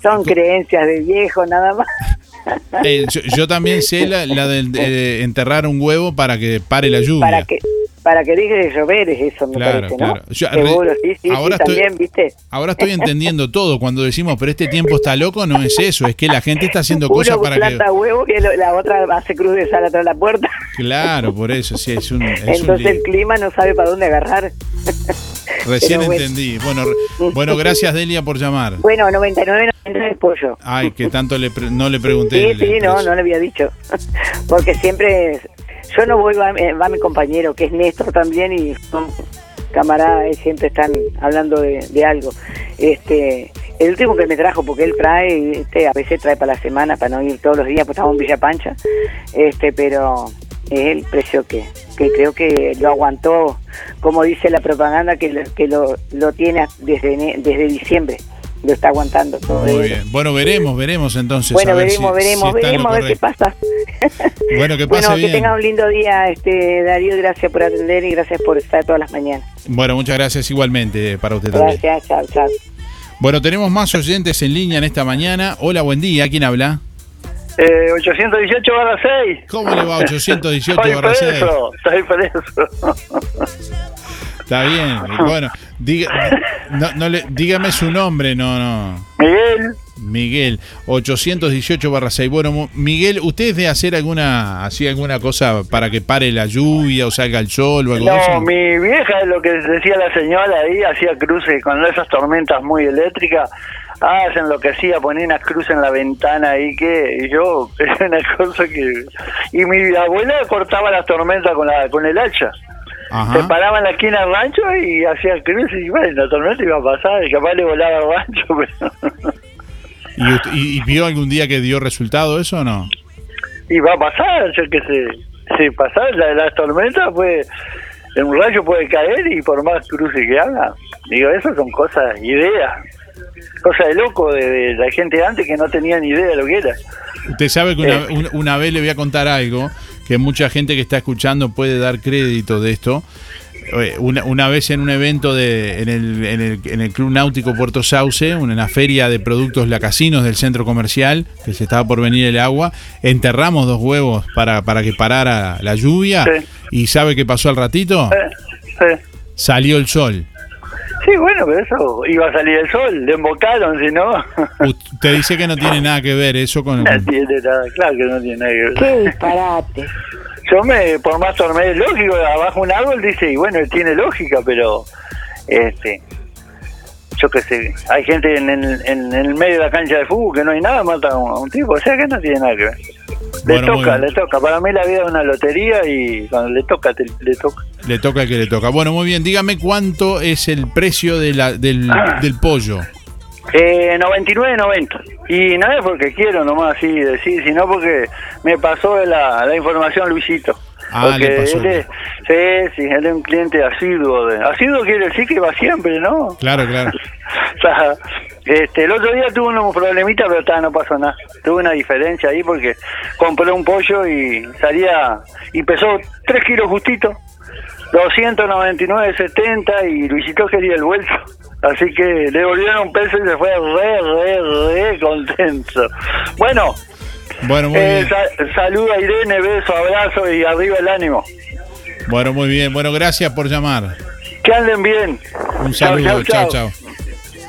Speaker 37: Son creencias de viejo nada más.
Speaker 2: eh, yo, yo también sé la, la de, de enterrar un huevo para que pare la lluvia.
Speaker 37: Para que para que deje de llover es eso, me
Speaker 2: Claro,
Speaker 37: parece,
Speaker 2: claro.
Speaker 37: ¿no?
Speaker 2: Yo-
Speaker 37: Seguro, sí, sí,
Speaker 2: ahora
Speaker 37: sí,
Speaker 2: estoy-
Speaker 37: también, ¿viste?
Speaker 2: Ahora estoy entendiendo todo. Cuando decimos, pero este tiempo está loco, no es eso. Es que la gente está haciendo cosas
Speaker 37: Uno
Speaker 2: para que.
Speaker 37: planta huevo el- la otra hace cruz de sal atrás de la puerta.
Speaker 2: Claro, por eso, sí, es un. Es un
Speaker 37: Entonces el clima no sabe para dónde agarrar.
Speaker 2: Recién
Speaker 37: bueno.
Speaker 2: entendí. Bueno, bueno, gracias Delia por llamar.
Speaker 37: Bueno, 99 99 pollo.
Speaker 2: Ay, que tanto le pre- no le pregunté.
Speaker 37: Sí, sí, no, no le había dicho. Porque siempre, yo no voy, va, eh, va mi compañero, que es Néstor también, y son camaradas, y siempre están hablando de, algo. este el último que me trajo, porque él trae, este, a veces trae para la semana, para no ir todos los días, pues estamos en Villa Pancha, este, pero es el precio que, que creo que lo aguantó, como dice la propaganda, que lo, que lo, lo tiene desde, desde diciembre, lo está aguantando todo.
Speaker 2: Muy
Speaker 37: eso.
Speaker 2: bien. Bueno, veremos, veremos entonces.
Speaker 37: Bueno,
Speaker 2: a ver
Speaker 37: veremos,
Speaker 2: si-
Speaker 37: veremos,
Speaker 2: si
Speaker 37: veremos a ver qué pasa.
Speaker 2: Bueno, que pase
Speaker 37: Bueno, que
Speaker 2: bien.
Speaker 37: tenga un lindo día, este Darío, gracias por atender y gracias por estar todas las mañanas.
Speaker 2: Bueno, muchas gracias igualmente para usted también.
Speaker 37: Gracias, chao, chao.
Speaker 2: Bueno, tenemos más oyentes en línea en esta mañana. Hola, buen día. ¿Quién habla?
Speaker 35: Eh, 818 barra 6.
Speaker 2: ¿Cómo le va 818
Speaker 35: Estoy
Speaker 2: barra 6?
Speaker 35: preso, estoy preso.
Speaker 2: Está bien. Bueno, diga, no, no le, dígame su nombre, no, no.
Speaker 35: Miguel.
Speaker 2: Miguel, 818 barra 6. Bueno, Miguel, ¿usted es de hacer alguna, así alguna cosa para que pare la lluvia o salga el sol o algo de
Speaker 35: No,
Speaker 2: eso?
Speaker 35: mi vieja, lo que decía la señora ahí, hacía cruces con esas tormentas muy eléctricas. Ah, se enloquecía, ponía unas cruces en la ventana ahí que y yo, es una cosa que... Y mi abuela cortaba las tormentas con, la, con el hacha. Se paraba en la esquina del rancho y hacía cruces y bueno, la tormenta iba a pasar y capaz le volaba el rancho. Pero...
Speaker 2: ¿Y, usted- y- y vio algún día que dio resultado eso o no?
Speaker 35: y va a pasar, yo que sé, si pasar la, la tormenta puede, en un rayo puede caer y por más cruce que haga, digo, eso son cosas, ideas, cosas de loco de, de la gente antes que no tenía ni idea de lo que era.
Speaker 2: Usted sabe que una,
Speaker 35: Eh.
Speaker 2: un- una vez le voy a contar algo que mucha gente que está escuchando puede dar crédito de esto. Eh, Una, una vez en un evento de, en, el, en, el, en el Club Náutico Puerto Sauce, una feria de productos lacasinos del centro comercial, que se estaba por venir el agua, enterramos dos huevos para, para que parara la lluvia. ¿Y sabe qué pasó al ratito?
Speaker 35: Sí.
Speaker 2: Salió el sol.
Speaker 35: Sí, bueno, pero eso iba a salir el sol, le embocaron, si no,
Speaker 2: Usted dice que no tiene nada que ver eso con...
Speaker 35: no tiene nada, claro que no tiene nada que ver.
Speaker 37: Qué disparate.
Speaker 35: Yo me, por más tormento, lógico, abajo un árbol dice, y bueno, tiene lógica, pero, este, yo qué sé, hay gente en, el- en, el medio de la cancha de fútbol que no hay nada, mata a un, a un tipo, o sea que no tiene nada que ver.
Speaker 2: Bueno,
Speaker 35: le toca, le toca, para mí la vida es una lotería y cuando le toca, te- le toca.
Speaker 2: Le toca el que le toca. Bueno, muy bien, dígame cuánto es el precio de la, del, del pollo.
Speaker 35: Eh, 99.90. Y no es porque quiero nomás así decir, sino porque me pasó la, la información Luisito.
Speaker 2: Ah,
Speaker 35: porque
Speaker 2: le pasó.
Speaker 35: él es, sí, sí, él es un cliente asiduo. De, asiduo quiere decir que va siempre, ¿no?
Speaker 2: Claro, claro.
Speaker 35: O sea, este, el otro día tuve unos problemitas, pero ta, no pasó nada. Tuve una diferencia ahí porque compré un pollo y salía, y pesó 3 kilos justito, 299.70 y Luisito quería el vuelto. Así que le devolvieron un peso y se fue re, re, re contento. Bueno,
Speaker 2: Bueno, muy
Speaker 35: eh,
Speaker 2: bien.
Speaker 35: sa- saludo a Irene, beso, abrazo y arriba el ánimo.
Speaker 2: Bueno, muy bien. Bueno, gracias por llamar.
Speaker 35: Que anden bien.
Speaker 2: Un saludo.
Speaker 35: chao.
Speaker 2: chao.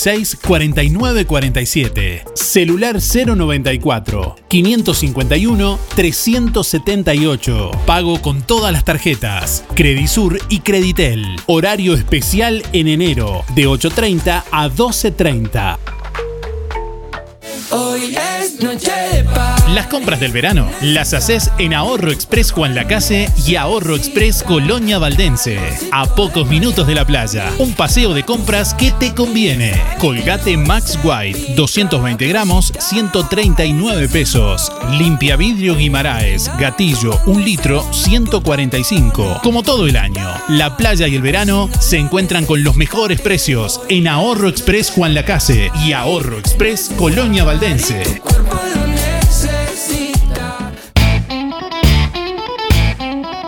Speaker 38: 4586-4947. Celular 094 551 378. Pago con todas las tarjetas. Credisur y Creditel. Horario especial en enero de 8.30 a 12.30.
Speaker 39: Hoy es
Speaker 2: Las compras del verano las haces en Ahorro Express Juan Lacase y Ahorro Express Colonia Valdense. A pocos minutos de la playa. Un paseo de compras que te conviene. Colgate Max White, 220 gramos, 139 pesos. Limpia vidrio Guimaraes, gatillo, 1 litro, 145. Como todo el año, la playa y el verano se encuentran con los mejores precios en Ahorro Express Juan Lacase y Ahorro Express Colonia Valdense.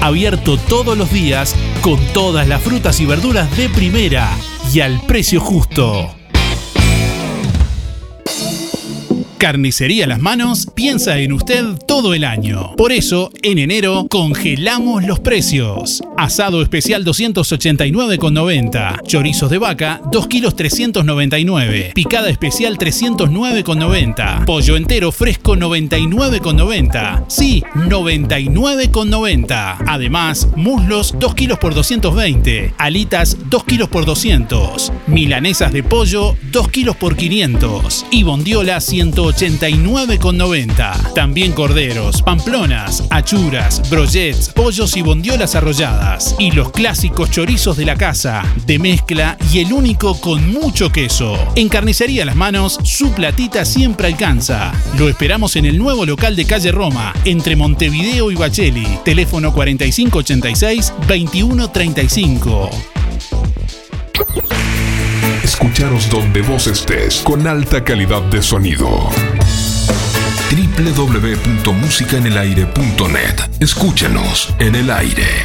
Speaker 2: Abierto todos los días con todas las frutas y verduras de primera y al precio justo. Carnicería Las Manos piensa en usted todo el año. Por eso, en enero congelamos los precios. Asado especial 289,90. Chorizos de vaca 2 kilos 399. Picada especial 309,90. Pollo entero fresco 99,90. Sí, 99,90. Además, muslos 2 kilos por 220. Alitas 2 kilos por 200. Milanesas de pollo 2 kilos por 500. Y bondiola 189,90. También corderos, pamplonas, achuras, brochets, pollos y bondiolas arrolladas. Y los clásicos chorizos de la casa, de mezcla y el único con mucho queso. En Carnicería Las Manos, su platita siempre alcanza. Lo esperamos en el nuevo local de calle Roma, entre Montevideo y Bacheli. Teléfono 4586-2135.
Speaker 39: Escucharos donde vos estés con alta calidad de sonido www.musicaenelaire.net. Escúchanos en el aire.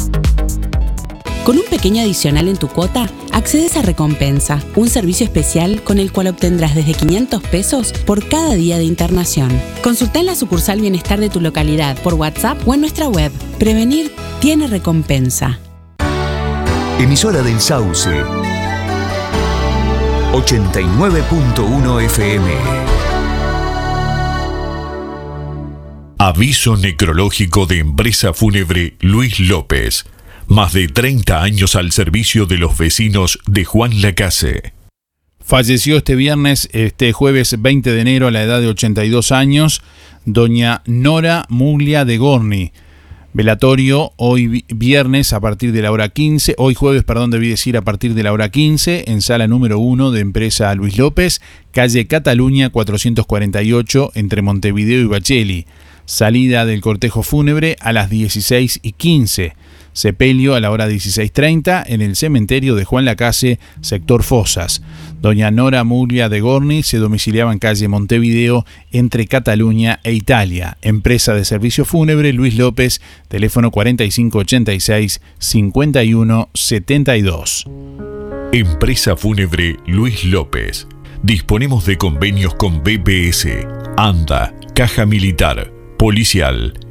Speaker 40: Con un pequeño adicional en tu cuota, accedes a Recompensa, un servicio especial con el cual obtendrás desde 500 pesos por cada día de internación. Consulta en la sucursal Bienestar de tu localidad por WhatsApp o en nuestra web. Prevenir tiene recompensa.
Speaker 13: Emisora del Sauce. 89.1 FM.
Speaker 39: Aviso necrológico de empresa fúnebre Luis López. Más de 30 años al servicio de los vecinos de Juan Lacase.
Speaker 41: Falleció este viernes, este jueves 20 de enero, a la edad de 82 años, doña Nora Muglia de Gorni. Velatorio hoy viernes a partir de la hora 15, hoy jueves, perdón, debí decir a partir de la hora 15, en sala número 1 de empresa Luis López, calle Cataluña 448, entre Montevideo y Bacheli. Salida del cortejo fúnebre a las 16 y 15 sepelio a la hora 16.30 en el cementerio de Juan Lacase, sector Fosas. Doña Nora Muglia de Gorni se domiciliaba en calle Montevideo entre Cataluña e Italia. Empresa de servicio fúnebre Luis López, teléfono 4586-5172.
Speaker 39: Empresa fúnebre Luis López. Disponemos de convenios con BPS, ANDA, Caja Militar, Policial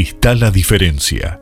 Speaker 39: está la diferencia.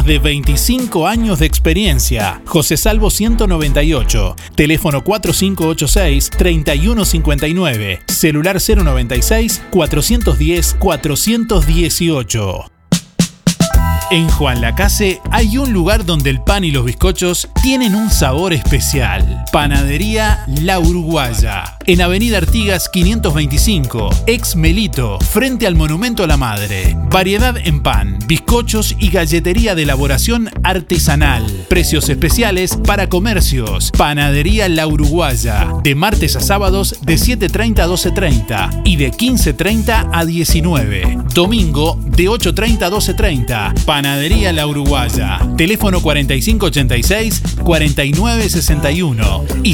Speaker 2: de 25 años de experiencia. José Salvo 198, teléfono 4586-3159, celular 096-410-418. En Juan Lacase hay un lugar donde el pan y los bizcochos tienen un sabor especial. Panadería La Uruguaya. En Avenida Artigas 525, ex Melito, frente al Monumento a la Madre. Variedad en pan, bizcochos y galletería de elaboración artesanal. Precios especiales para comercios. Panadería La Uruguaya. De martes a sábados de 7.30 a 12.30 y de 15.30 a 19. Domingo de 8.30 a 12.30. Panadería La Uruguaya. Teléfono 4586-4961 y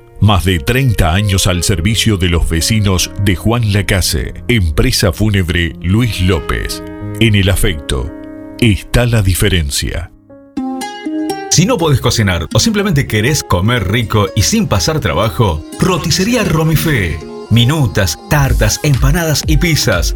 Speaker 39: Más de 30 años al servicio de los vecinos de Juan Lacase, empresa fúnebre Luis López. En el afecto está la diferencia.
Speaker 13: Si no podés cocinar o simplemente querés comer rico y sin pasar trabajo, roticería Romifé. Minutas, tartas, empanadas y pizzas.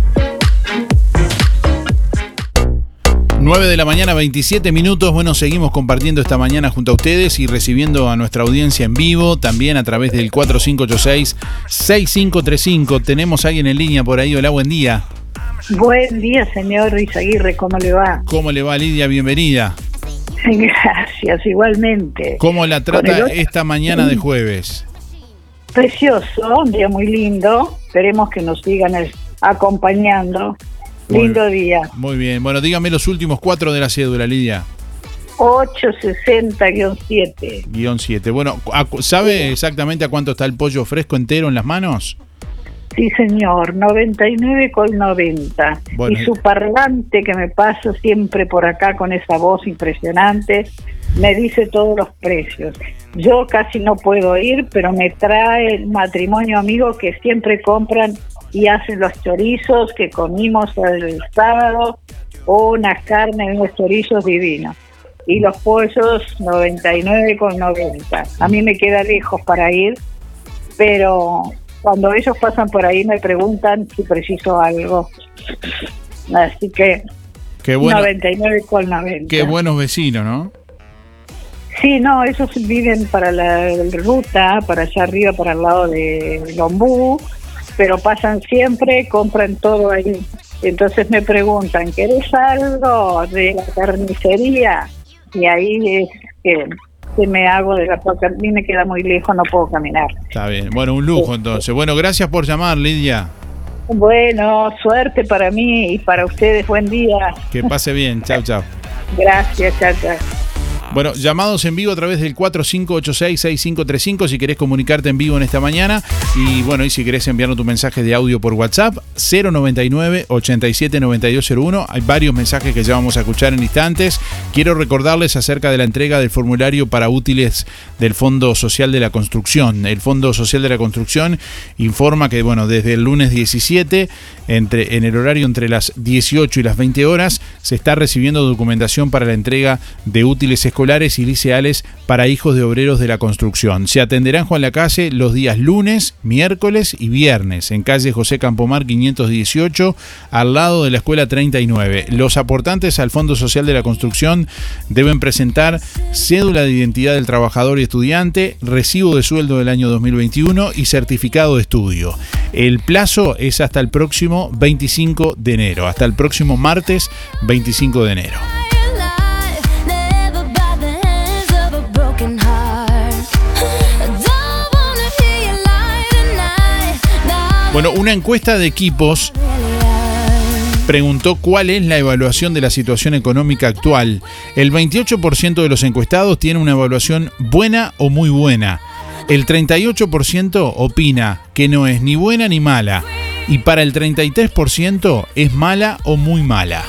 Speaker 42: 9 de la mañana, 27 minutos. Bueno, seguimos compartiendo esta mañana junto a ustedes y recibiendo a nuestra audiencia en vivo, también a través del 4586-6535. Tenemos a alguien en línea por ahí. Hola, buen día.
Speaker 43: Buen día, señor Luis Aguirre, ¿cómo le va?
Speaker 42: ¿Cómo le va, Lidia? Bienvenida.
Speaker 43: Gracias, igualmente.
Speaker 42: ¿Cómo la trata esta mañana de jueves?
Speaker 43: Precioso, un día muy lindo. Esperemos que nos sigan acompañando.
Speaker 42: Muy
Speaker 43: Lindo día.
Speaker 42: Muy bien. Bueno, dígame los últimos cuatro de la cédula, Lidia.
Speaker 43: 860-7.
Speaker 42: Guión 7. Bueno, ¿a cu- ¿sabe exactamente a cuánto está el pollo fresco entero en las manos?
Speaker 43: Sí, señor, 99 con 90.
Speaker 42: Bueno,
Speaker 43: y su parlante que me pasa siempre por acá con esa voz impresionante, me dice todos los precios. Yo casi no puedo ir, pero me trae el matrimonio amigo que siempre compran y hacen los chorizos que comimos el sábado, unas carnes, unos chorizos divinos. Y los pollos 99 con 90. A mí me queda lejos para ir, pero cuando ellos pasan por ahí me preguntan si preciso algo. Así que
Speaker 42: Qué bueno.
Speaker 43: 99 con 90.
Speaker 42: Qué buenos vecinos, ¿no?
Speaker 43: Sí, no, ellos viven para la ruta, para allá arriba, para el lado de Lombú, pero pasan siempre, compran todo ahí. Entonces me preguntan, ¿querés algo de la carnicería? Y ahí es que solamente me hago de la porque a mí me queda muy lejos, no puedo caminar.
Speaker 2: Está bien. Bueno, un lujo entonces. Bueno, gracias por llamar, Lidia.
Speaker 43: Bueno, suerte para mí y para ustedes, buen día.
Speaker 2: Que pase bien. Chao, chao.
Speaker 43: Gracias, chao, chao.
Speaker 2: Bueno, llamados en vivo a través del 4586-6535 si querés comunicarte en vivo en esta mañana. Y bueno, y si querés enviarnos tu mensaje de audio por WhatsApp, 099-879201. Hay varios mensajes que ya vamos a escuchar en instantes. Quiero recordarles acerca de la entrega del formulario para útiles del Fondo Social de la Construcción. El Fondo Social de la Construcción informa que, bueno, desde el lunes 17, entre, en el horario entre las 18 y las 20 horas, se está recibiendo documentación para la entrega de útiles escolares y liceales para hijos de obreros de la construcción. Se atenderán Juan la Calle los días lunes, miércoles y viernes en calle José Campomar 518 al lado de la escuela 39. Los aportantes al Fondo Social de la Construcción deben presentar cédula de identidad del trabajador y estudiante, recibo de sueldo del año 2021 y certificado de estudio. El plazo es hasta el próximo 25 de enero, hasta el próximo martes 25 de enero. Bueno, una encuesta de equipos preguntó cuál es la evaluación de la situación económica actual. El 28% de los encuestados tiene una evaluación buena o muy buena. El 38% opina que no es ni buena ni mala. Y para el 33% es mala o muy mala.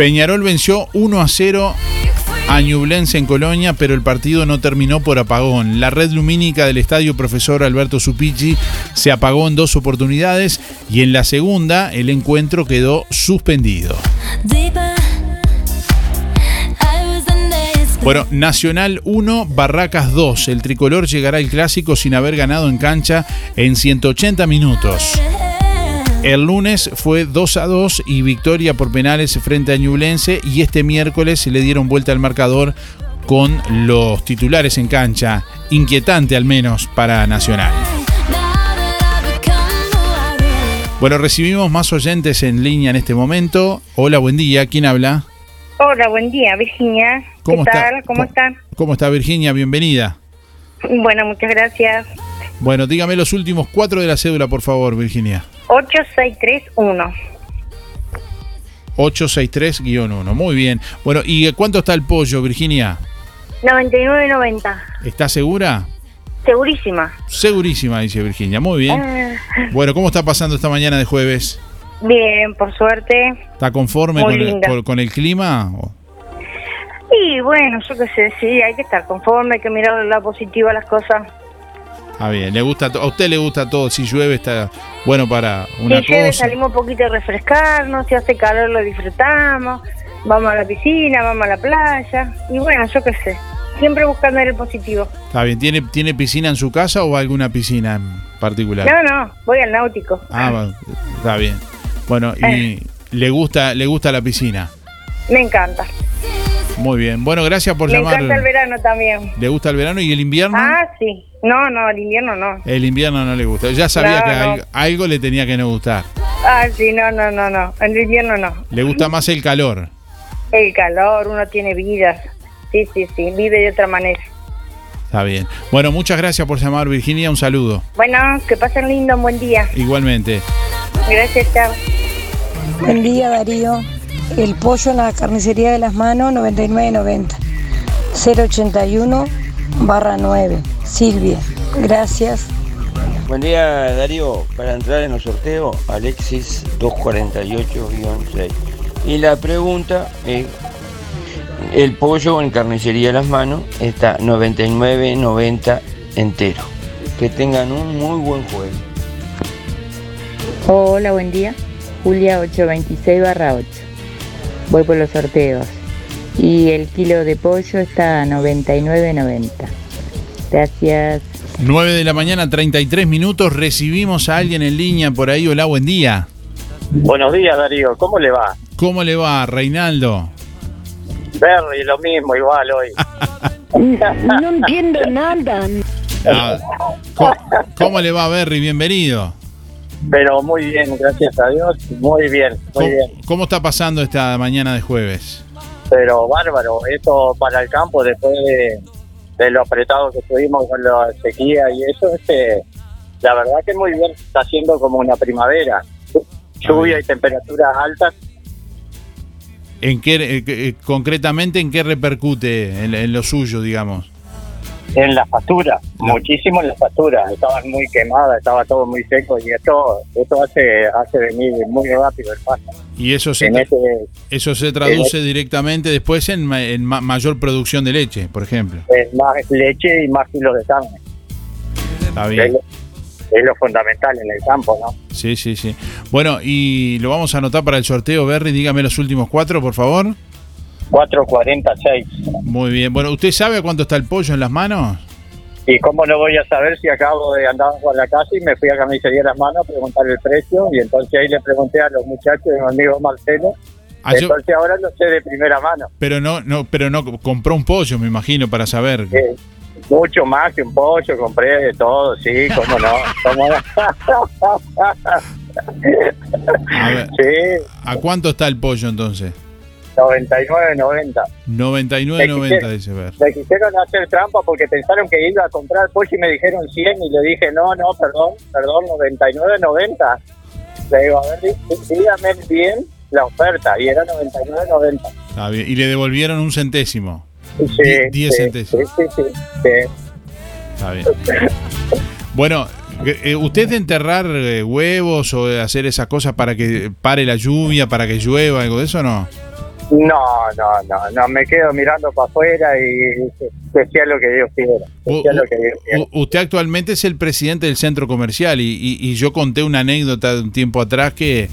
Speaker 2: Peñarol venció 1 a 0 a Ñublense en Colonia, pero el partido no terminó por apagón. La red lumínica del estadio Profesor Alberto Supici se apagó en dos oportunidades y en la segunda el encuentro quedó suspendido. Bueno, Nacional 1, Barracas 2. El tricolor llegará al clásico sin haber ganado en cancha en 180 minutos. El lunes fue 2 a 2 y victoria por penales frente a Ñublense y este miércoles se le dieron vuelta al marcador con los titulares en cancha. Inquietante al menos para Nacional. Bueno, recibimos más oyentes en línea en este momento. Hola, buen día. ¿Quién habla?
Speaker 44: Hola, buen día, Virginia.
Speaker 2: ¿Cómo
Speaker 44: ¿Qué
Speaker 2: está?
Speaker 44: tal? ¿Cómo está?
Speaker 2: ¿Cómo está Virginia? Bienvenida.
Speaker 44: Bueno, muchas gracias.
Speaker 2: Bueno, dígame los últimos cuatro de la cédula, por favor, Virginia.
Speaker 44: 8631.
Speaker 2: 863-1. Muy bien. Bueno, ¿y cuánto está el pollo, Virginia?
Speaker 44: 9990.
Speaker 2: ¿Está segura?
Speaker 44: Segurísima.
Speaker 2: Segurísima, dice Virginia. Muy bien.
Speaker 44: Ah,
Speaker 2: Bueno, ¿cómo está pasando esta mañana de jueves?
Speaker 44: Bien, por suerte.
Speaker 2: ¿Está conforme con el, con, con el clima?
Speaker 44: Y bueno, yo qué sé, sí, hay que estar conforme, hay que mirar la positiva a las cosas.
Speaker 2: Está bien, le gusta a usted le gusta todo, si llueve está bueno para una
Speaker 44: si llueve,
Speaker 2: cosa.
Speaker 44: salimos un poquito a refrescarnos, si hace calor lo disfrutamos, vamos a la piscina, vamos a la playa. Y bueno, yo qué sé, siempre buscando el positivo.
Speaker 2: Está bien, ¿Tiene, ¿tiene piscina en su casa o alguna piscina en particular?
Speaker 44: No, no, voy al náutico.
Speaker 2: Ah, está bien. Bueno, y
Speaker 44: Eh.
Speaker 2: le gusta le gusta la piscina.
Speaker 44: Me encanta.
Speaker 2: Muy bien. Bueno, gracias por
Speaker 44: Me
Speaker 2: llamar.
Speaker 44: encanta el verano también.
Speaker 2: ¿Le gusta el verano y el invierno?
Speaker 44: Ah, sí. No, no, el invierno no.
Speaker 2: El invierno no le gusta. Ya sabía
Speaker 44: No,
Speaker 2: que
Speaker 44: no.
Speaker 2: algo, algo le tenía que no gustar.
Speaker 44: Ah, sí, no, no, no, no. El invierno no.
Speaker 2: Le gusta más el calor.
Speaker 44: El calor, uno tiene vidas. Sí, sí, sí, vive de otra manera.
Speaker 2: Está bien. Bueno, muchas gracias por llamar, Virginia. Un saludo.
Speaker 44: Bueno, que pasen lindo, un buen día.
Speaker 2: Igualmente.
Speaker 44: Gracias, chao.
Speaker 45: Buen día Darío. El pollo en la carnicería de las manos 99.90. 081 barra 9. Silvia. Gracias.
Speaker 46: Buen día Darío, para entrar en los sorteos, Alexis 248-6. Y la pregunta es, el pollo en carnicería Las Manos está 99.90 entero. Que tengan un muy buen jueves.
Speaker 47: Hola, buen día. Julia 826 barra 8. Voy por los sorteos. Y el kilo de pollo está a 99.90. Gracias.
Speaker 2: 9 de la mañana, 33 minutos. Recibimos a alguien en línea por ahí. Hola, buen día.
Speaker 48: Buenos días, Darío. ¿Cómo le va?
Speaker 2: ¿Cómo le va, Reinaldo?
Speaker 48: Berry, lo mismo, igual hoy.
Speaker 45: No entiendo nada.
Speaker 2: Ah, ¿cómo, cómo le va, Berry? Bienvenido.
Speaker 48: Pero muy bien, gracias a Dios, muy bien, muy
Speaker 2: ¿Cómo,
Speaker 48: bien.
Speaker 2: cómo está pasando esta mañana de jueves?
Speaker 48: Pero bárbaro, esto para el campo después de, de lo apretado que estuvimos con la sequía y eso, este, la verdad que muy bien, está siendo como una primavera. Lluvia y temperaturas altas,
Speaker 2: ¿En qué, eh, eh, concretamente, en qué repercute en, en lo suyo, digamos?
Speaker 48: En las pasturas, muchísimo en las pasturas, estaban muy quemadas, estaba todo muy seco y esto esto hace hace venir muy rápido el pasto.
Speaker 2: Y eso se,
Speaker 48: este-
Speaker 2: eso se traduce directamente después en, ma- en ma- mayor producción de leche, por ejemplo.
Speaker 48: Es más leche y más kilos de carne,
Speaker 2: Está
Speaker 48: es
Speaker 2: bien.
Speaker 48: lo, es lo fundamental en el campo, ¿no?
Speaker 2: Sí, sí, sí. Bueno, y lo vamos a anotar para el sorteo, Berry. Dígame los últimos cuatro, por favor.
Speaker 48: 4.46.
Speaker 2: Muy bien. Bueno, ¿usted sabe a cuánto está el pollo en las manos?
Speaker 48: ¿Y cómo no voy a saber si acabo de andar por la casa y me fui a Carnicería Las Manos a preguntar el precio? Y entonces ahí le pregunté a los muchachos de mi amigo Marcelo.
Speaker 2: Ah, yo-
Speaker 48: entonces ahora lo sé de primera mano.
Speaker 2: Pero no, no, pero no compró un pollo, me imagino, para saber.
Speaker 48: Eh, mucho más que un pollo, compré de todo, sí, cómo no. ¿Cómo no?
Speaker 2: A ver,
Speaker 48: sí,
Speaker 2: ¿a cuánto está el pollo entonces?
Speaker 48: 99, 90.
Speaker 2: 99.90 dice Ver.
Speaker 48: Me quisieron hacer trampa porque pensaron que iba a comprar pollo y me dijeron 100 y le dije, no, no, perdón, perdón, 99, 90. Le digo, a ver, dí- dígame bien la oferta y era 99, 90.
Speaker 2: Está bien. Y le devolvieron un centésimo.
Speaker 48: Sí,
Speaker 2: Die- diez
Speaker 48: sí,
Speaker 2: centésimos.
Speaker 48: Sí, sí, sí.
Speaker 2: Está bien. Bueno, eh, ¿usted de enterrar eh, huevos o de hacer esas cosas para que pare la lluvia, para que llueva, algo de eso no?
Speaker 48: No, no, no, no, me quedo mirando para afuera y que, sea lo que Dios quiera. Que sea lo que Dios quiera.
Speaker 2: U- usted actualmente es el presidente del centro comercial y, y- y yo conté una anécdota de un tiempo atrás que,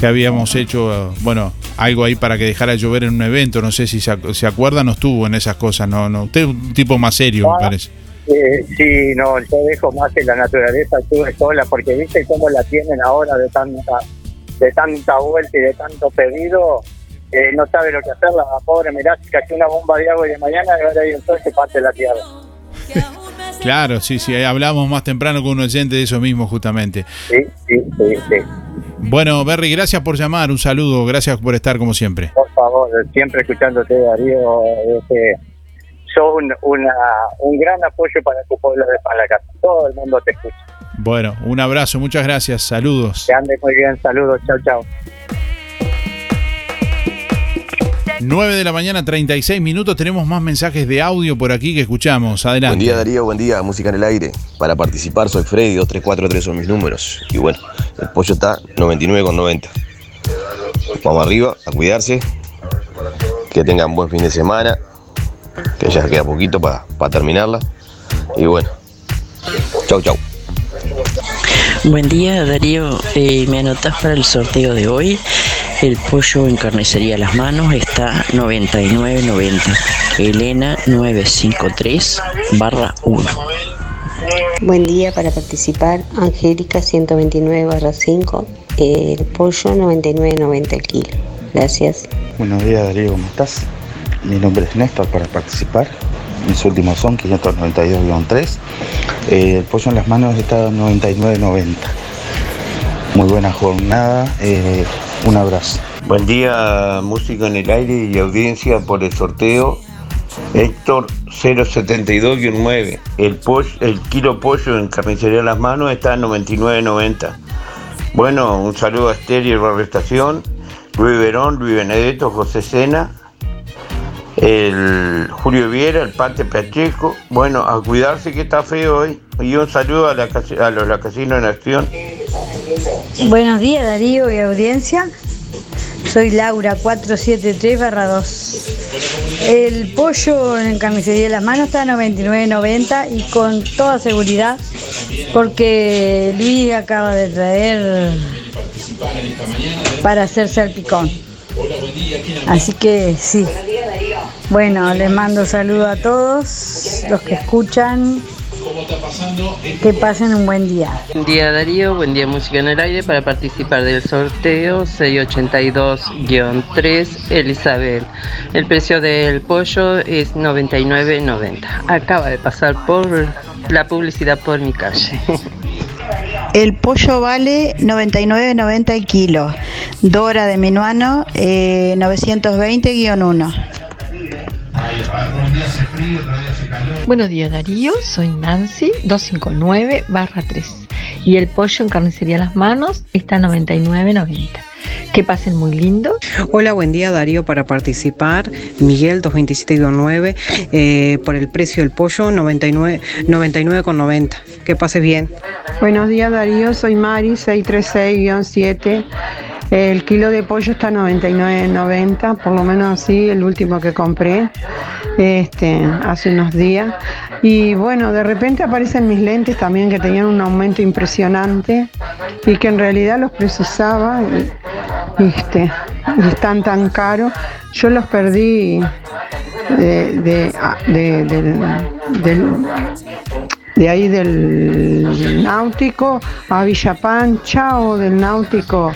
Speaker 2: que habíamos hecho, bueno, algo ahí para que dejara de llover en un evento. No sé si se, ac- se acuerda, no estuvo en esas cosas. No, no. Usted es un tipo más serio, me
Speaker 48: Ah.
Speaker 2: parece.
Speaker 48: Eh, sí, no, yo dejo más que la naturaleza actúe sola, porque viste cómo la tienen ahora de tanta, de tanta vuelta y de tanto pedido, eh, no sabe lo que hacer, la pobre, mirá, si cayó una bomba de agua y de mañana y ahora hay un sol que parte la tierra.
Speaker 2: Claro, sí, sí. ahí Hablamos más temprano con un oyente de eso mismo, justamente.
Speaker 48: Sí, sí, sí, sí.
Speaker 2: Bueno, Berry, gracias por llamar. Un saludo. Gracias por estar como siempre.
Speaker 48: Por favor, siempre escuchándote, Darío, este, sos un, una, un gran apoyo para tu pueblo de Palacata. Todo el mundo te escucha.
Speaker 2: Bueno, un abrazo. Muchas gracias. Saludos.
Speaker 48: Que andes muy bien, saludos, chao, chao.
Speaker 2: 9 de la mañana, 36 minutos. Tenemos más mensajes de audio por aquí que escuchamos. Adelante.
Speaker 49: Buen día Darío, buen día, música en el aire. Para participar soy Freddy, 2343 son mis números. Y bueno, el pollo está 99,90. Vamos arriba, a cuidarse. Que tengan buen fin de semana. Que ya queda poquito para terminarla. Y bueno, chau chau.
Speaker 50: Buen día Darío, Eh, me anotás para el sorteo de hoy. El pollo en carnicería Las Manos está 99.90. Elena 953 barra 1.
Speaker 51: Buen día para participar. Angélica 129 barra 5. El pollo 99.90 el kilo. Gracias.
Speaker 52: Buenos días Darío, ¿cómo estás? Mi nombre es Néstor para participar. Mis últimos son 592-3. Eh, el pollo en las manos está 99.90. Muy buena jornada. eh, un abrazo.
Speaker 53: Buen día, música en el aire y audiencia por el sorteo. Héctor 072-9. El, kilo pollo en carnicería Las Manos está en 99.90. Bueno, un saludo a Esther y Estación, Luis Verón, Luis Benedetto, José Sena, el Julio Viera, el Pate Pacheco. Bueno, a cuidarse que está feo hoy. Y un saludo a, la, a los la Casinos en Acción.
Speaker 54: Buenos días Darío y audiencia. Soy Laura 473 2. El pollo en carnicería de las manos está a 99.90 y con toda seguridad porque Luis acaba de traer para hacer salpicón. Así que sí. Bueno, les mando saludos a todos los que escuchan. Que pasen un buen día.
Speaker 55: Buen día Darío, buen día Música en el Aire para participar del sorteo 682-3 Elizabeth. El precio del pollo es 99.90. Acaba de pasar por la publicidad por mi calle.
Speaker 56: El pollo vale 99.90 el kilo. Dora de Minuano eh, 920-1.
Speaker 57: Buenos días Darío, soy Nancy 259 barra 3 y el pollo en carnicería Las Manos está a 99.90. Que pasen muy lindo.
Speaker 54: Hola, buen día Darío para participar. Miguel 227-9 eh, por el precio del pollo 99 99,90. Que pases bien.
Speaker 58: Buenos días Darío, soy Mari 636-7. El kilo de pollo está a 99.90, por lo menos así, el último que compré este, hace unos días. Y bueno, de repente aparecen mis lentes también que tenían un aumento impresionante y que en realidad los precisaba y, este, están tan caros. Yo los perdí de, de, de- de ahí del náutico a Villa Pancha o del náutico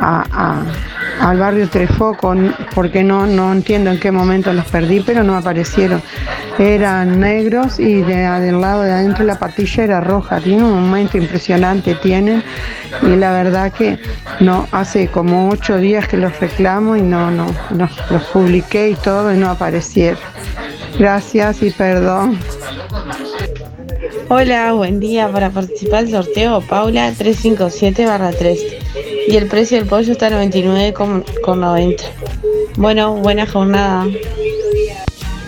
Speaker 58: al barrio Trefoco, n- porque no, no entiendo en qué momento los perdí, pero no aparecieron. Eran negros y de, del lado de adentro la patilla era roja, tiene un aumento impresionante, tienen, y la verdad que no, hace como ocho días que los reclamo y no, no, no, los publiqué y todo y no aparecieron. Gracias y perdón.
Speaker 59: Hola, buen día. Para participar del sorteo, Paula 357-3. Y el precio del pollo está a 99,90. Bueno, buena jornada.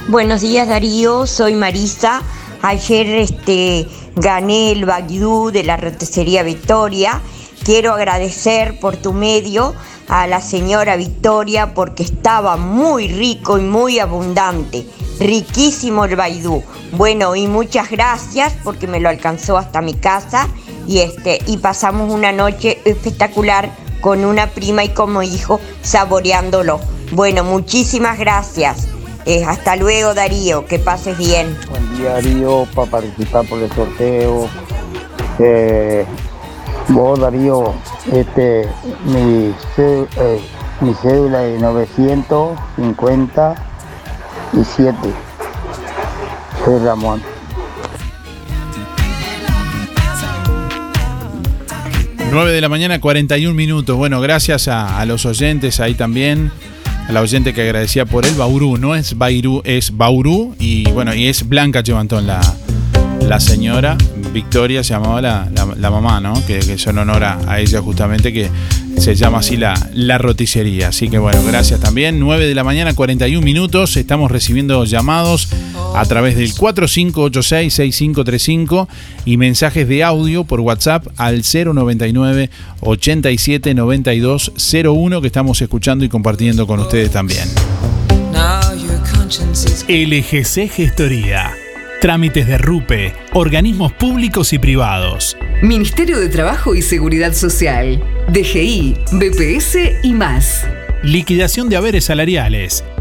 Speaker 60: Buenos días Darío, soy Marisa. Ayer este, gané el Bagdú de la roticería Victoria. Quiero agradecer por tu medio a la señora Victoria porque estaba muy rico y muy abundante. Riquísimo el Baidú. Bueno, y muchas gracias porque me lo alcanzó hasta mi casa y este y pasamos una noche espectacular con una prima y como hijo saboreándolo. Bueno, muchísimas gracias. Eh, hasta luego Darío, que pases bien.
Speaker 48: Buen día Darío, para participar por el sorteo. Eh, vos Darío, este, mi, eh, mi cédula es 957. Soy Ramón.
Speaker 2: 9 de la mañana, 41 minutos. Bueno, gracias a, los oyentes ahí también. A la oyente que agradecía por el Bauru. No es Bairú, es Bauru. Y bueno, y es Blanca Chevantón, la, la señora. Victoria se llamaba la, la- la mamá, ¿no? Que, que es en honor a, a ella justamente, que se llama así la, la roticería. Así que bueno, gracias también. 9 de la mañana, 41 minutos. Estamos recibiendo llamados a través del 4586-6535 y mensajes de audio por WhatsApp al 099 87 92 01 que estamos escuchando y compartiendo con ustedes también.
Speaker 38: LGC Gestoría. Trámites de RUPE, organismos públicos y privados.
Speaker 61: Ministerio de Trabajo y Seguridad Social, DGI, BPS y más.
Speaker 38: Liquidación de haberes salariales,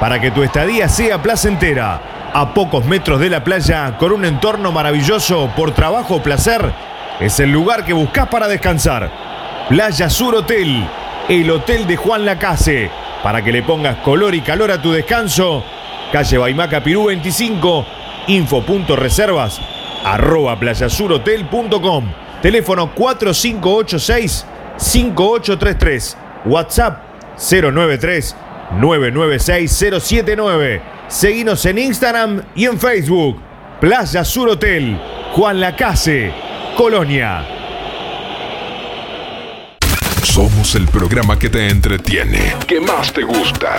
Speaker 55: para que tu estadía sea placentera. A pocos metros de la playa, con un entorno maravilloso por trabajo o placer, es el lugar que buscas para descansar. Playa Sur Hotel, el hotel de Juan Lacase. Para que le pongas color y calor a tu descanso, calle Baimaca Pirú 25, info.reservas, arroba playasurhotel.com, teléfono 4586 5833, WhatsApp 093 996 079. Seguinos en Instagram y en Facebook. Playa Sur Hotel, Juan Lacase, Colonia.
Speaker 62: Somos el programa que te entretiene, que más te gusta.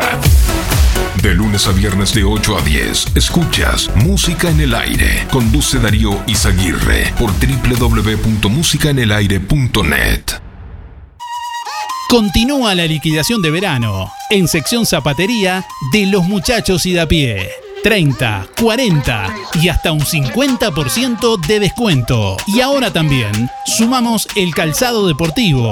Speaker 62: De lunes a viernes de 8 a 10, escuchas Música en el Aire. Conduce Darío Izaguirre por www.musicaenelaire.net.
Speaker 2: Continúa la liquidación de verano en sección zapatería de los muchachos y de a pie. 30, 40 y hasta un 50% de descuento. Y ahora también sumamos el calzado deportivo.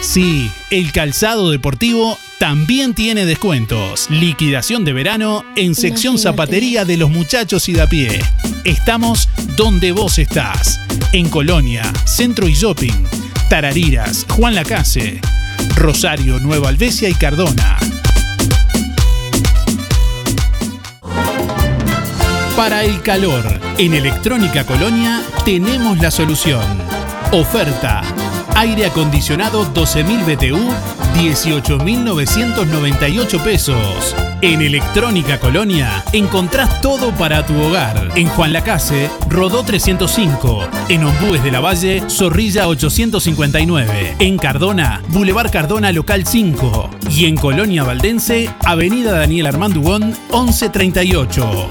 Speaker 2: Sí, el calzado deportivo también tiene descuentos. Liquidación de verano en sección zapatería de los muchachos y de a pie. Estamos donde vos estás. En Colonia, Centro y Shopping, Tarariras, Juan Lacase, Rosario, Nueva Alvesia y Cardona. Para el calor, en Electrónica Colonia tenemos la solución. Oferta. Aire acondicionado 12.000 BTU, 18.998 pesos. En Electrónica Colonia encontrás todo para tu hogar. En Juan Lacase, Rodó 305. En Ombúes de la Valle, Zorrilla 859. En Cardona, Boulevard Cardona Local 5. Y en Colonia Valdense, Avenida Daniel Armandugón 1138.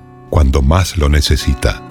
Speaker 53: cuando más lo necesita.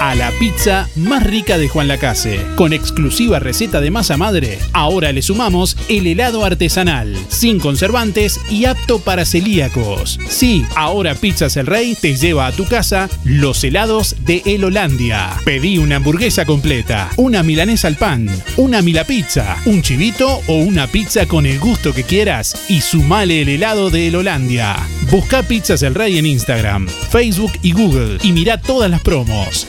Speaker 2: a la pizza más rica de Juan Lacase. Con exclusiva receta de masa madre, ahora le sumamos el helado artesanal, sin conservantes y apto para celíacos. Sí, ahora Pizzas El Rey te lleva a tu casa los helados de El Holandia. Pedí una hamburguesa completa, una milanesa al pan, una mila pizza, un chivito o una pizza con el gusto que quieras y sumale el helado de El Holandia. Busca Pizzas El Rey en Instagram, Facebook y Google y mira todas las promos.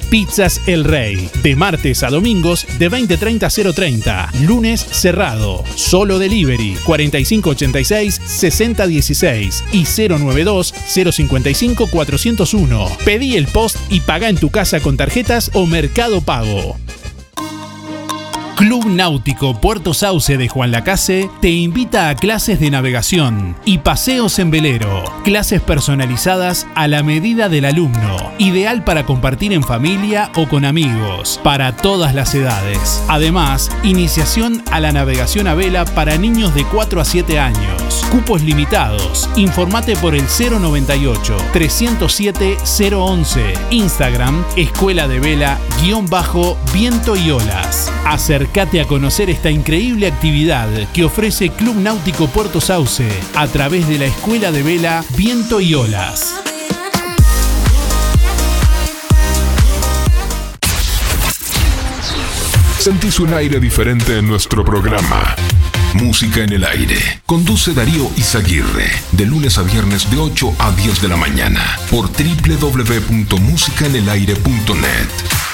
Speaker 2: El Rey, de martes a domingos de 20.30 a 0.30, lunes cerrado, solo delivery 4586-6016 y 092-055-401. Pedí el post y paga en tu casa con tarjetas o Mercado Pago. Club Náutico Puerto Sauce de Juan Lacase te invita a clases de navegación y paseos en velero. Clases personalizadas a la medida del alumno. Ideal para compartir en familia o con amigos. Para todas las edades. Además, iniciación a la navegación a vela para niños de 4 a 7 años. Cupos limitados. Informate por el 098 307 011. Instagram Escuela de Vela guion bajo viento y olas. Acércate a conocer esta increíble actividad que ofrece Club Náutico Puerto Sauce a través de la Escuela de Vela Viento y Olas.
Speaker 62: Sentís un aire diferente en nuestro programa. Música en el aire. Conduce Darío Izaguirre. De lunes a viernes de 8 a 10 de la mañana. Por www.musicaenelaire.net.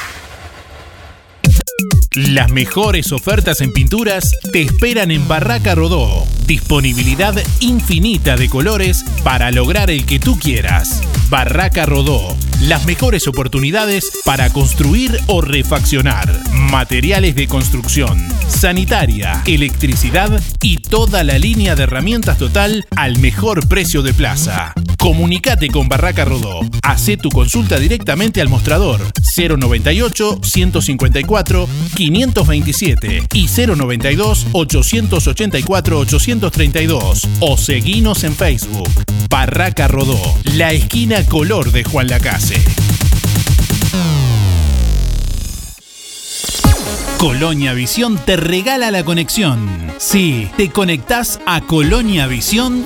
Speaker 2: Las mejores ofertas en pinturas te esperan en Barraca Rodó. Disponibilidad infinita de colores para lograr el que tú quieras. Barraca Rodó. Las mejores oportunidades para construir o refaccionar. Materiales de construcción, sanitaria, electricidad y toda la línea de herramientas total al mejor precio de plaza. Comunicate con Barraca Rodó. Hacé tu consulta directamente al mostrador 098 154 527 y 092 884 832 o seguinos en Facebook. Barraca Rodó, la esquina color de Juan Colonia Visión te regala la conexión. Sí, te conectás a Colonia Visión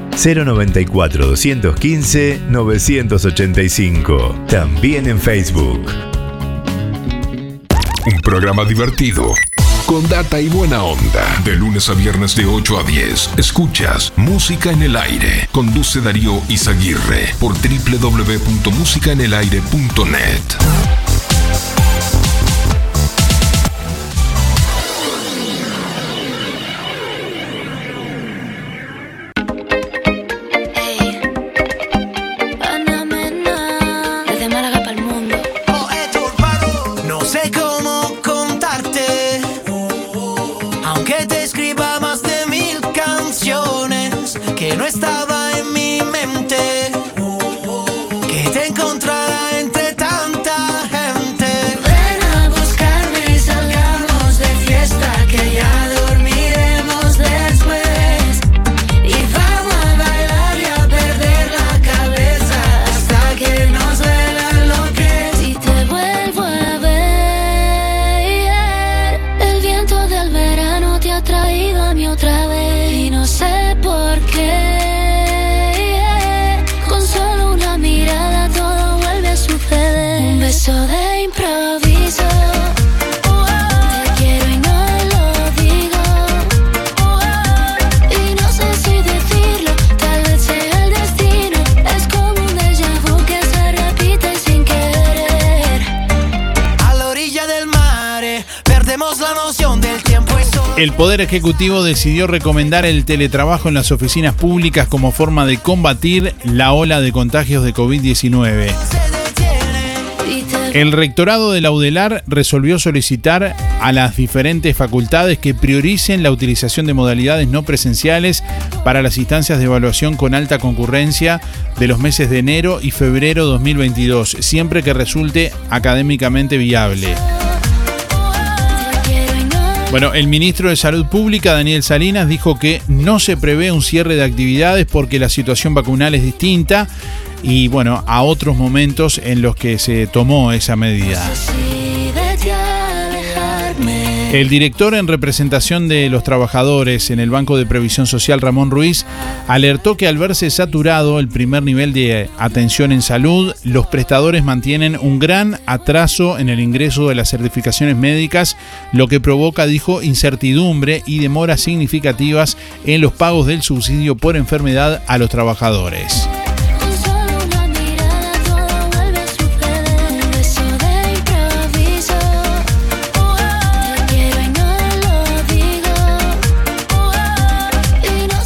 Speaker 39: 094 215 985. También en Facebook.
Speaker 62: Un programa divertido. Con data y buena onda. De lunes a viernes de 8 a 10. Escuchas Música en el Aire. Conduce Darío Izaguirre. Por www.musicaenelaire.net.
Speaker 14: estaba
Speaker 63: El
Speaker 64: Poder Ejecutivo decidió recomendar el teletrabajo en las oficinas públicas como forma de combatir la ola de contagios de COVID-19. El rectorado de la UDELAR resolvió solicitar a las diferentes facultades que prioricen la utilización de modalidades no presenciales para las instancias de evaluación con alta concurrencia de los meses de enero y febrero 2022, siempre que resulte académicamente viable. Bueno, el ministro de Salud Pública, Daniel Salinas, dijo que no se prevé un cierre de actividades porque la situación vacunal es distinta y bueno, a otros momentos en los que se tomó esa medida. El director en representación de los trabajadores en el Banco de Previsión Social, Ramón Ruiz, alertó que al verse saturado el primer nivel de atención en salud, los prestadores mantienen un gran atraso en el ingreso de las certificaciones médicas, lo que provoca, dijo, incertidumbre y demoras significativas en los pagos del subsidio por enfermedad a los trabajadores.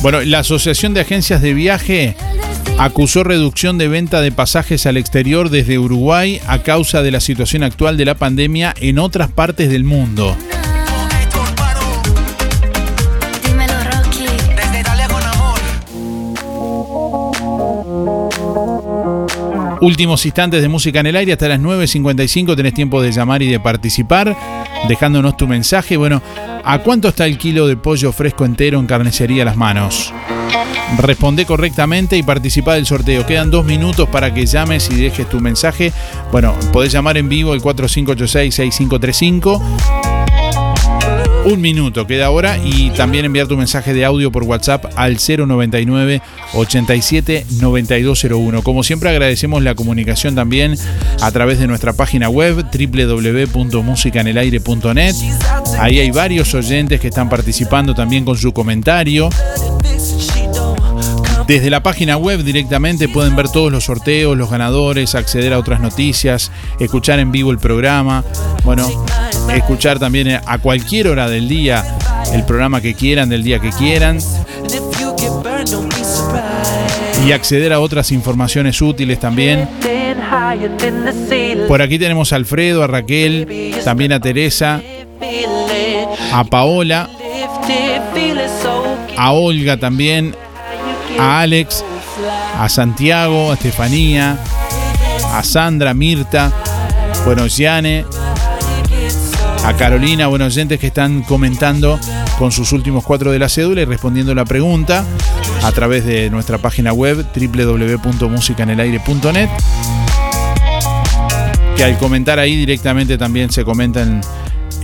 Speaker 2: Bueno, la Asociación de Agencias de Viaje acusó reducción de venta de pasajes al exterior desde Uruguay a causa de la situación actual de la pandemia en otras partes del mundo. Últimos instantes de música en el aire, hasta las 9.55 tenés tiempo de llamar y de participar, dejándonos tu mensaje. Bueno, ¿a cuánto está el kilo de pollo fresco entero en carnicería Las Manos? Responde correctamente y participa del sorteo. Quedan dos minutos para que llames y dejes tu mensaje. Bueno, podés llamar en vivo el 4586-6535. Un minuto queda ahora y también enviar tu mensaje de audio por WhatsApp al 099 87 9201. Como siempre agradecemos la comunicación también a través de nuestra página web www.musicanelaire.net. Ahí hay varios oyentes que están participando también con su comentario. Desde la página web directamente pueden ver todos los sorteos, los ganadores, acceder a otras noticias, escuchar en vivo el programa, bueno, escuchar también a cualquier hora del día el programa que quieran, del día que quieran y acceder a otras informaciones útiles también. Por aquí tenemos a Alfredo, a Raquel, también a Teresa, a Paola, a Olga también, a Alex, a Santiago, a Estefanía, a Sandra, Mirta, bueno, Yane, a Carolina, buenos oyentes que están comentando con sus últimos cuatro de la cédula y respondiendo la pregunta a través de nuestra página web www.musicanelaire.net que al comentar ahí directamente también se comenta en,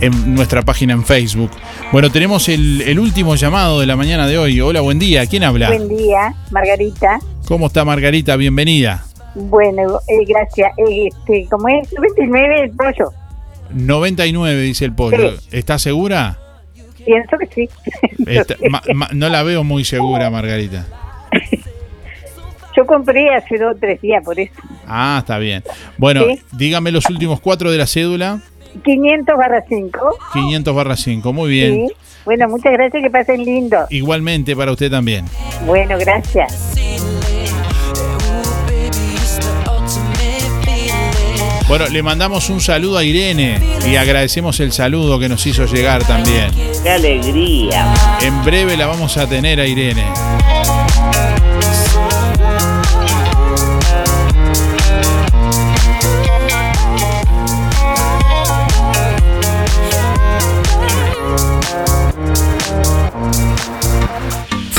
Speaker 2: en nuestra página en Facebook. Bueno, tenemos el, el último llamado de la mañana de hoy. Hola, buen día. ¿Quién habla?
Speaker 65: Buen día, Margarita.
Speaker 2: ¿Cómo está Margarita? Bienvenida.
Speaker 65: Bueno, eh, gracias. Eh, este, como es 29 el pollo,
Speaker 2: 99 dice el pollo.
Speaker 65: Sí.
Speaker 2: ¿Está segura?
Speaker 65: pienso que sí.
Speaker 2: Está- ma- ma- no la veo muy segura, Margarita.
Speaker 65: Yo compré hace dos o tres días por eso.
Speaker 2: Ah, está bien. Bueno,
Speaker 65: Sí.
Speaker 2: dígame los últimos cuatro de la cédula.
Speaker 65: 500 barra 5.
Speaker 2: 500 barra 5. Muy bien.
Speaker 65: Sí. Bueno, muchas gracias, que pasen lindo.
Speaker 2: Igualmente para usted también.
Speaker 65: Bueno, gracias.
Speaker 2: Bueno, le mandamos un saludo a Irene y agradecemos el saludo que nos hizo llegar también.
Speaker 65: ¡Qué alegría!
Speaker 2: En breve la vamos a tener a Irene.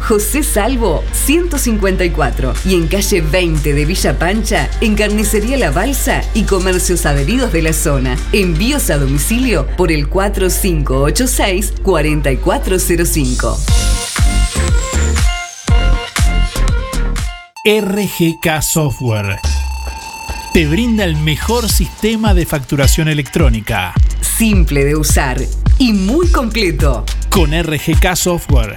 Speaker 61: José Salvo 154 y en calle 20 de Villa Pancha, en Carnicería La Balsa y comercios adheridos de la zona. Envíos a domicilio por el 4586 4405.
Speaker 38: RGK Software. Te brinda el mejor sistema de facturación electrónica.
Speaker 61: Simple de usar y muy completo.
Speaker 38: Con RGK Software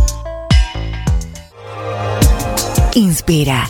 Speaker 66: Inspira,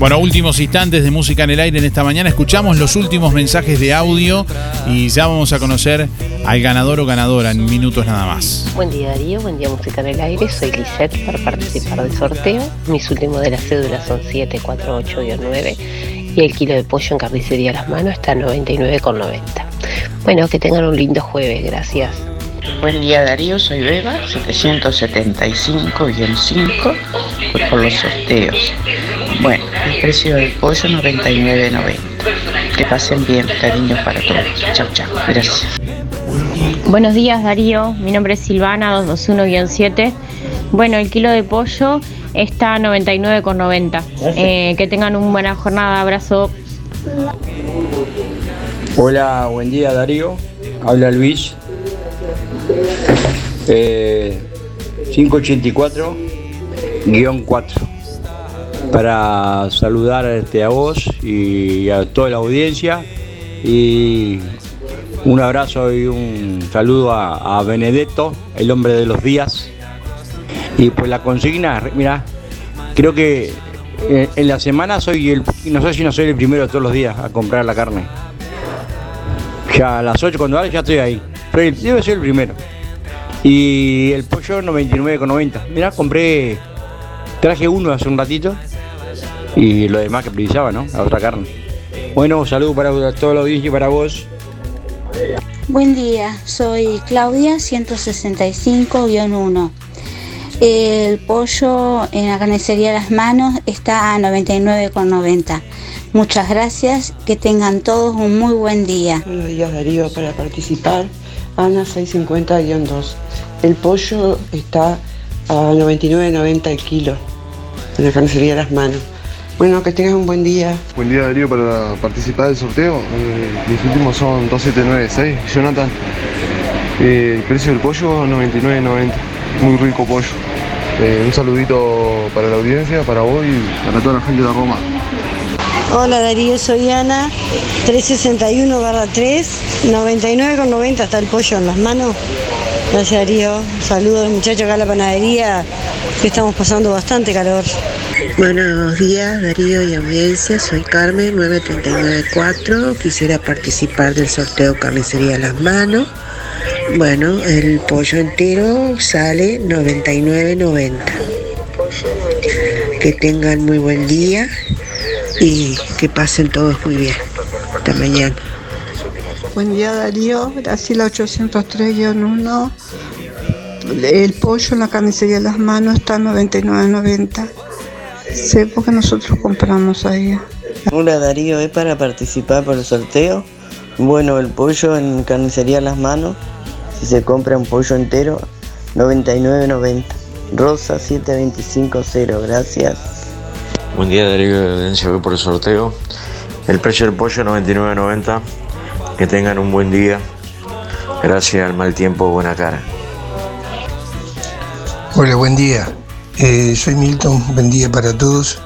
Speaker 2: Bueno, últimos instantes de música en el aire en esta mañana. Escuchamos los últimos mensajes de audio y ya vamos a conocer al ganador o ganadora en minutos nada más.
Speaker 67: Buen día Darío, buen día Música en el Aire, soy Lisette para participar del sorteo. Mis últimos de la cédula son 748-9 y el kilo de pollo en carnicería a las manos está a 99,90. Bueno, que tengan un lindo jueves, gracias.
Speaker 68: Buen día Darío, soy Beba, 775-5 pues por los sorteos. Bueno, el precio del pollo 99.90. Que pasen bien, cariños para todos. Chao, chao. Gracias.
Speaker 69: Buenos días Darío, mi nombre es Silvana 221-7. Bueno, el kilo de pollo está a 99,90. Eh, que tengan una buena jornada, abrazo.
Speaker 70: Hola, buen día Darío. Habla Luis. Eh, 584-4 para saludar este, a vos y a toda la audiencia y un abrazo y un saludo a, a Benedetto, el hombre de los días. Y pues la consigna, mira, creo que eh, en la semana soy el, no sé si no soy el primero todos los días a comprar la carne. Ya a las 8 cuando vale ya estoy ahí. Pero debe ser el primero. Y el pollo 99,90. Mirá, compré, traje uno hace un ratito y lo demás que precisaba, ¿no? La otra carne. Bueno, saludos para toda la audiencia y para vos.
Speaker 71: Buen día, soy Claudia 165-1. El pollo en la carnicería Las Manos está a 99,90. Muchas gracias, que tengan todos un muy buen día.
Speaker 68: Buenos días Darío, para participar, Ana 650-2. El pollo está a 99.90 el kilo en la carnicería Las Manos. Bueno, que tengas un buen día.
Speaker 72: Buen día Darío para participar del sorteo. Eh, mis últimos son 2796. Jonathan. Eh, el precio del pollo 99.90. Muy rico pollo. Eh, un saludito para la audiencia, para vos y para toda la gente de Roma.
Speaker 73: Hola Darío, soy Ana, 361 barra 3, 99,90 está el pollo en las manos. Gracias Darío, saludos muchachos acá a la panadería, que estamos pasando bastante calor.
Speaker 74: Buenos días, Darío y audiencia. Soy Carmen, 9394. Quisiera participar del sorteo Carnicería Las Manos. Bueno, el pollo entero sale 99.90. Que tengan muy buen día y que pasen todos muy bien. Hasta mañana.
Speaker 58: Buen día Darío, Graciela 803-1. El pollo en la carnicería de las manos está a 99.90. Sé porque nosotros compramos ahí.
Speaker 68: Hola Darío, ¿es para participar por el sorteo? Bueno, el pollo en carnicería Las Manos, si se compra un pollo entero, 99.90. Rosa 7250, gracias.
Speaker 75: Buen día Darío de Audiencia, voy por el sorteo. El precio del pollo 99.90. Que tengan un buen día. Gracias al mal tiempo, buena cara.
Speaker 76: Hola, buen día. Eh, soy Milton, buen día para todos.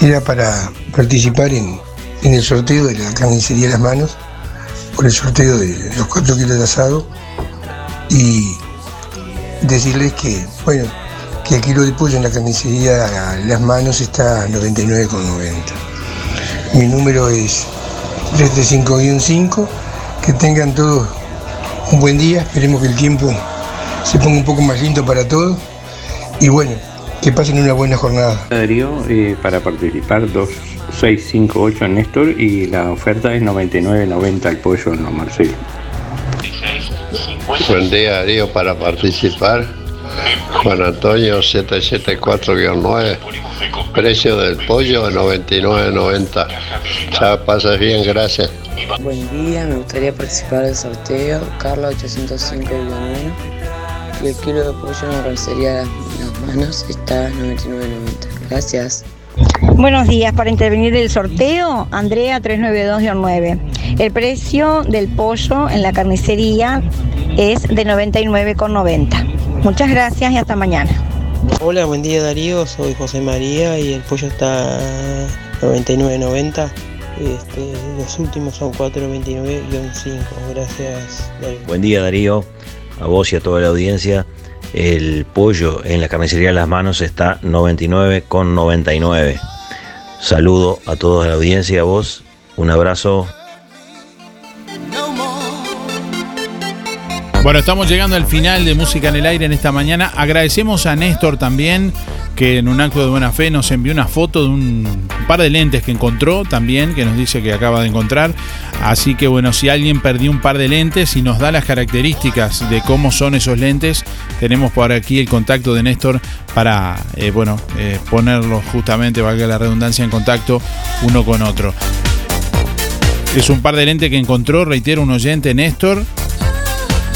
Speaker 76: Era para participar en, el sorteo de la carnicería Las Manos, por el sorteo de los 4 kilos de asado y decirles que, bueno, que el kilo de pollo en la carnicería Las Manos está a 99,90. Mi número es 335-5. Que tengan todos un buen día, esperemos que el tiempo se ponga un poco más lindo para todos y bueno, que pasen una buena jornada.
Speaker 77: Darío, eh, para participar 2658 en Néstor y la oferta es 99.90 el pollo en los Marcelo.
Speaker 78: Buen día Darío para participar. Juan Antonio 774-9. Precio del pollo 99.90. Ya pasas bien, gracias.
Speaker 79: Buen día, me gustaría participar del sorteo Carla 805 y el kilo de pollo en la carnicería Las, Las Manos está a 99.90. Gracias.
Speaker 80: Buenos días, para intervenir del sorteo, Andrea 392-9. El precio del pollo en la carnicería es de 99,90. Muchas gracias y hasta mañana.
Speaker 81: Hola, buen día Darío, soy José María y el pollo está 99.90. Este, los últimos son 429-5. Gracias, Darío.
Speaker 82: Buen día Darío, a vos y a toda la audiencia. El pollo en la carnicería de las manos está 99,99. Saludo a toda la audiencia y a vos. Un abrazo.
Speaker 2: Bueno, estamos llegando al final de Música en el Aire en esta mañana. Agradecemos a Néstor también, que en un acto de buena fe nos envió una foto de un par de lentes que encontró también, que nos dice que acaba de encontrar. Así que bueno, si alguien perdió un par de lentes y nos da las características de cómo son esos lentes, tenemos por aquí el contacto de Néstor para, eh, bueno, eh, ponerlos justamente, valga la redundancia, en contacto uno con otro. Es un par de lentes que encontró, reitero, un oyente, Néstor,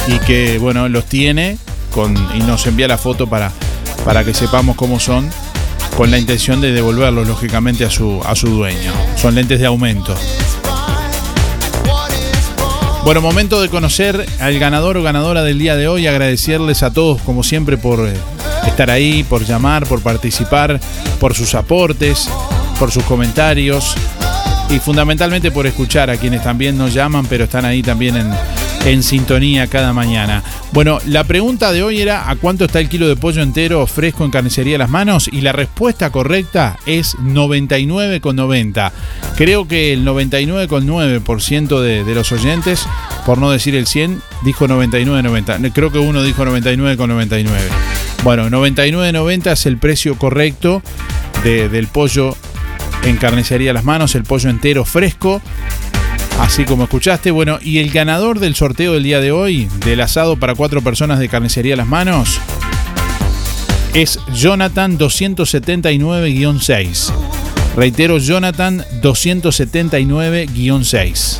Speaker 2: y que bueno los tiene con, y nos envía la foto para, para que sepamos cómo son con la intención de devolverlos lógicamente a su, a su dueño. Son lentes de aumento. Bueno, momento de conocer al ganador o ganadora del día de hoy, agradecerles a todos como siempre por eh, estar ahí, por llamar, por participar, por sus aportes, por sus comentarios y fundamentalmente por escuchar a quienes también nos llaman, pero están ahí también en, en sintonía cada mañana. Bueno, la pregunta de hoy era ¿a cuánto está el kilo de pollo entero fresco en carnicería Las Manos? Y la respuesta correcta es 99,90. Creo que el 99,9% de, de los oyentes, por no decir el 100, dijo 99,90. Creo que uno dijo 99,99. Bueno, 99,90 es el precio correcto de- del pollo en carnicería Las Manos, el pollo entero fresco. Así como escuchaste, bueno, y el ganador del sorteo del día de hoy, del asado para cuatro personas de carnicería Las Manos, es Jonathan 279-6. Reitero, Jonathan 279-6.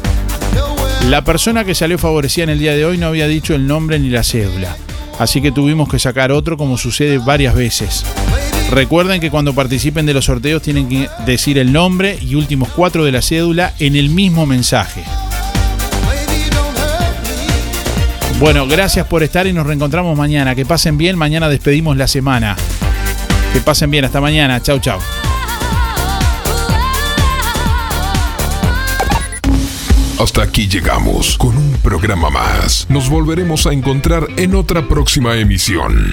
Speaker 2: La persona que salió favorecida en el día de hoy no había dicho el nombre ni la cédula, así que tuvimos que sacar otro como sucede varias veces. Recuerden que cuando participen de los sorteos tienen que decir el nombre y últimos cuatro de la cédula en el mismo mensaje. Bueno, gracias por estar y nos reencontramos mañana. Que pasen bien, mañana despedimos la semana. Que pasen bien, hasta mañana. Chau, chau.
Speaker 83: Hasta aquí llegamos con un programa más. Nos volveremos a encontrar en otra próxima emisión.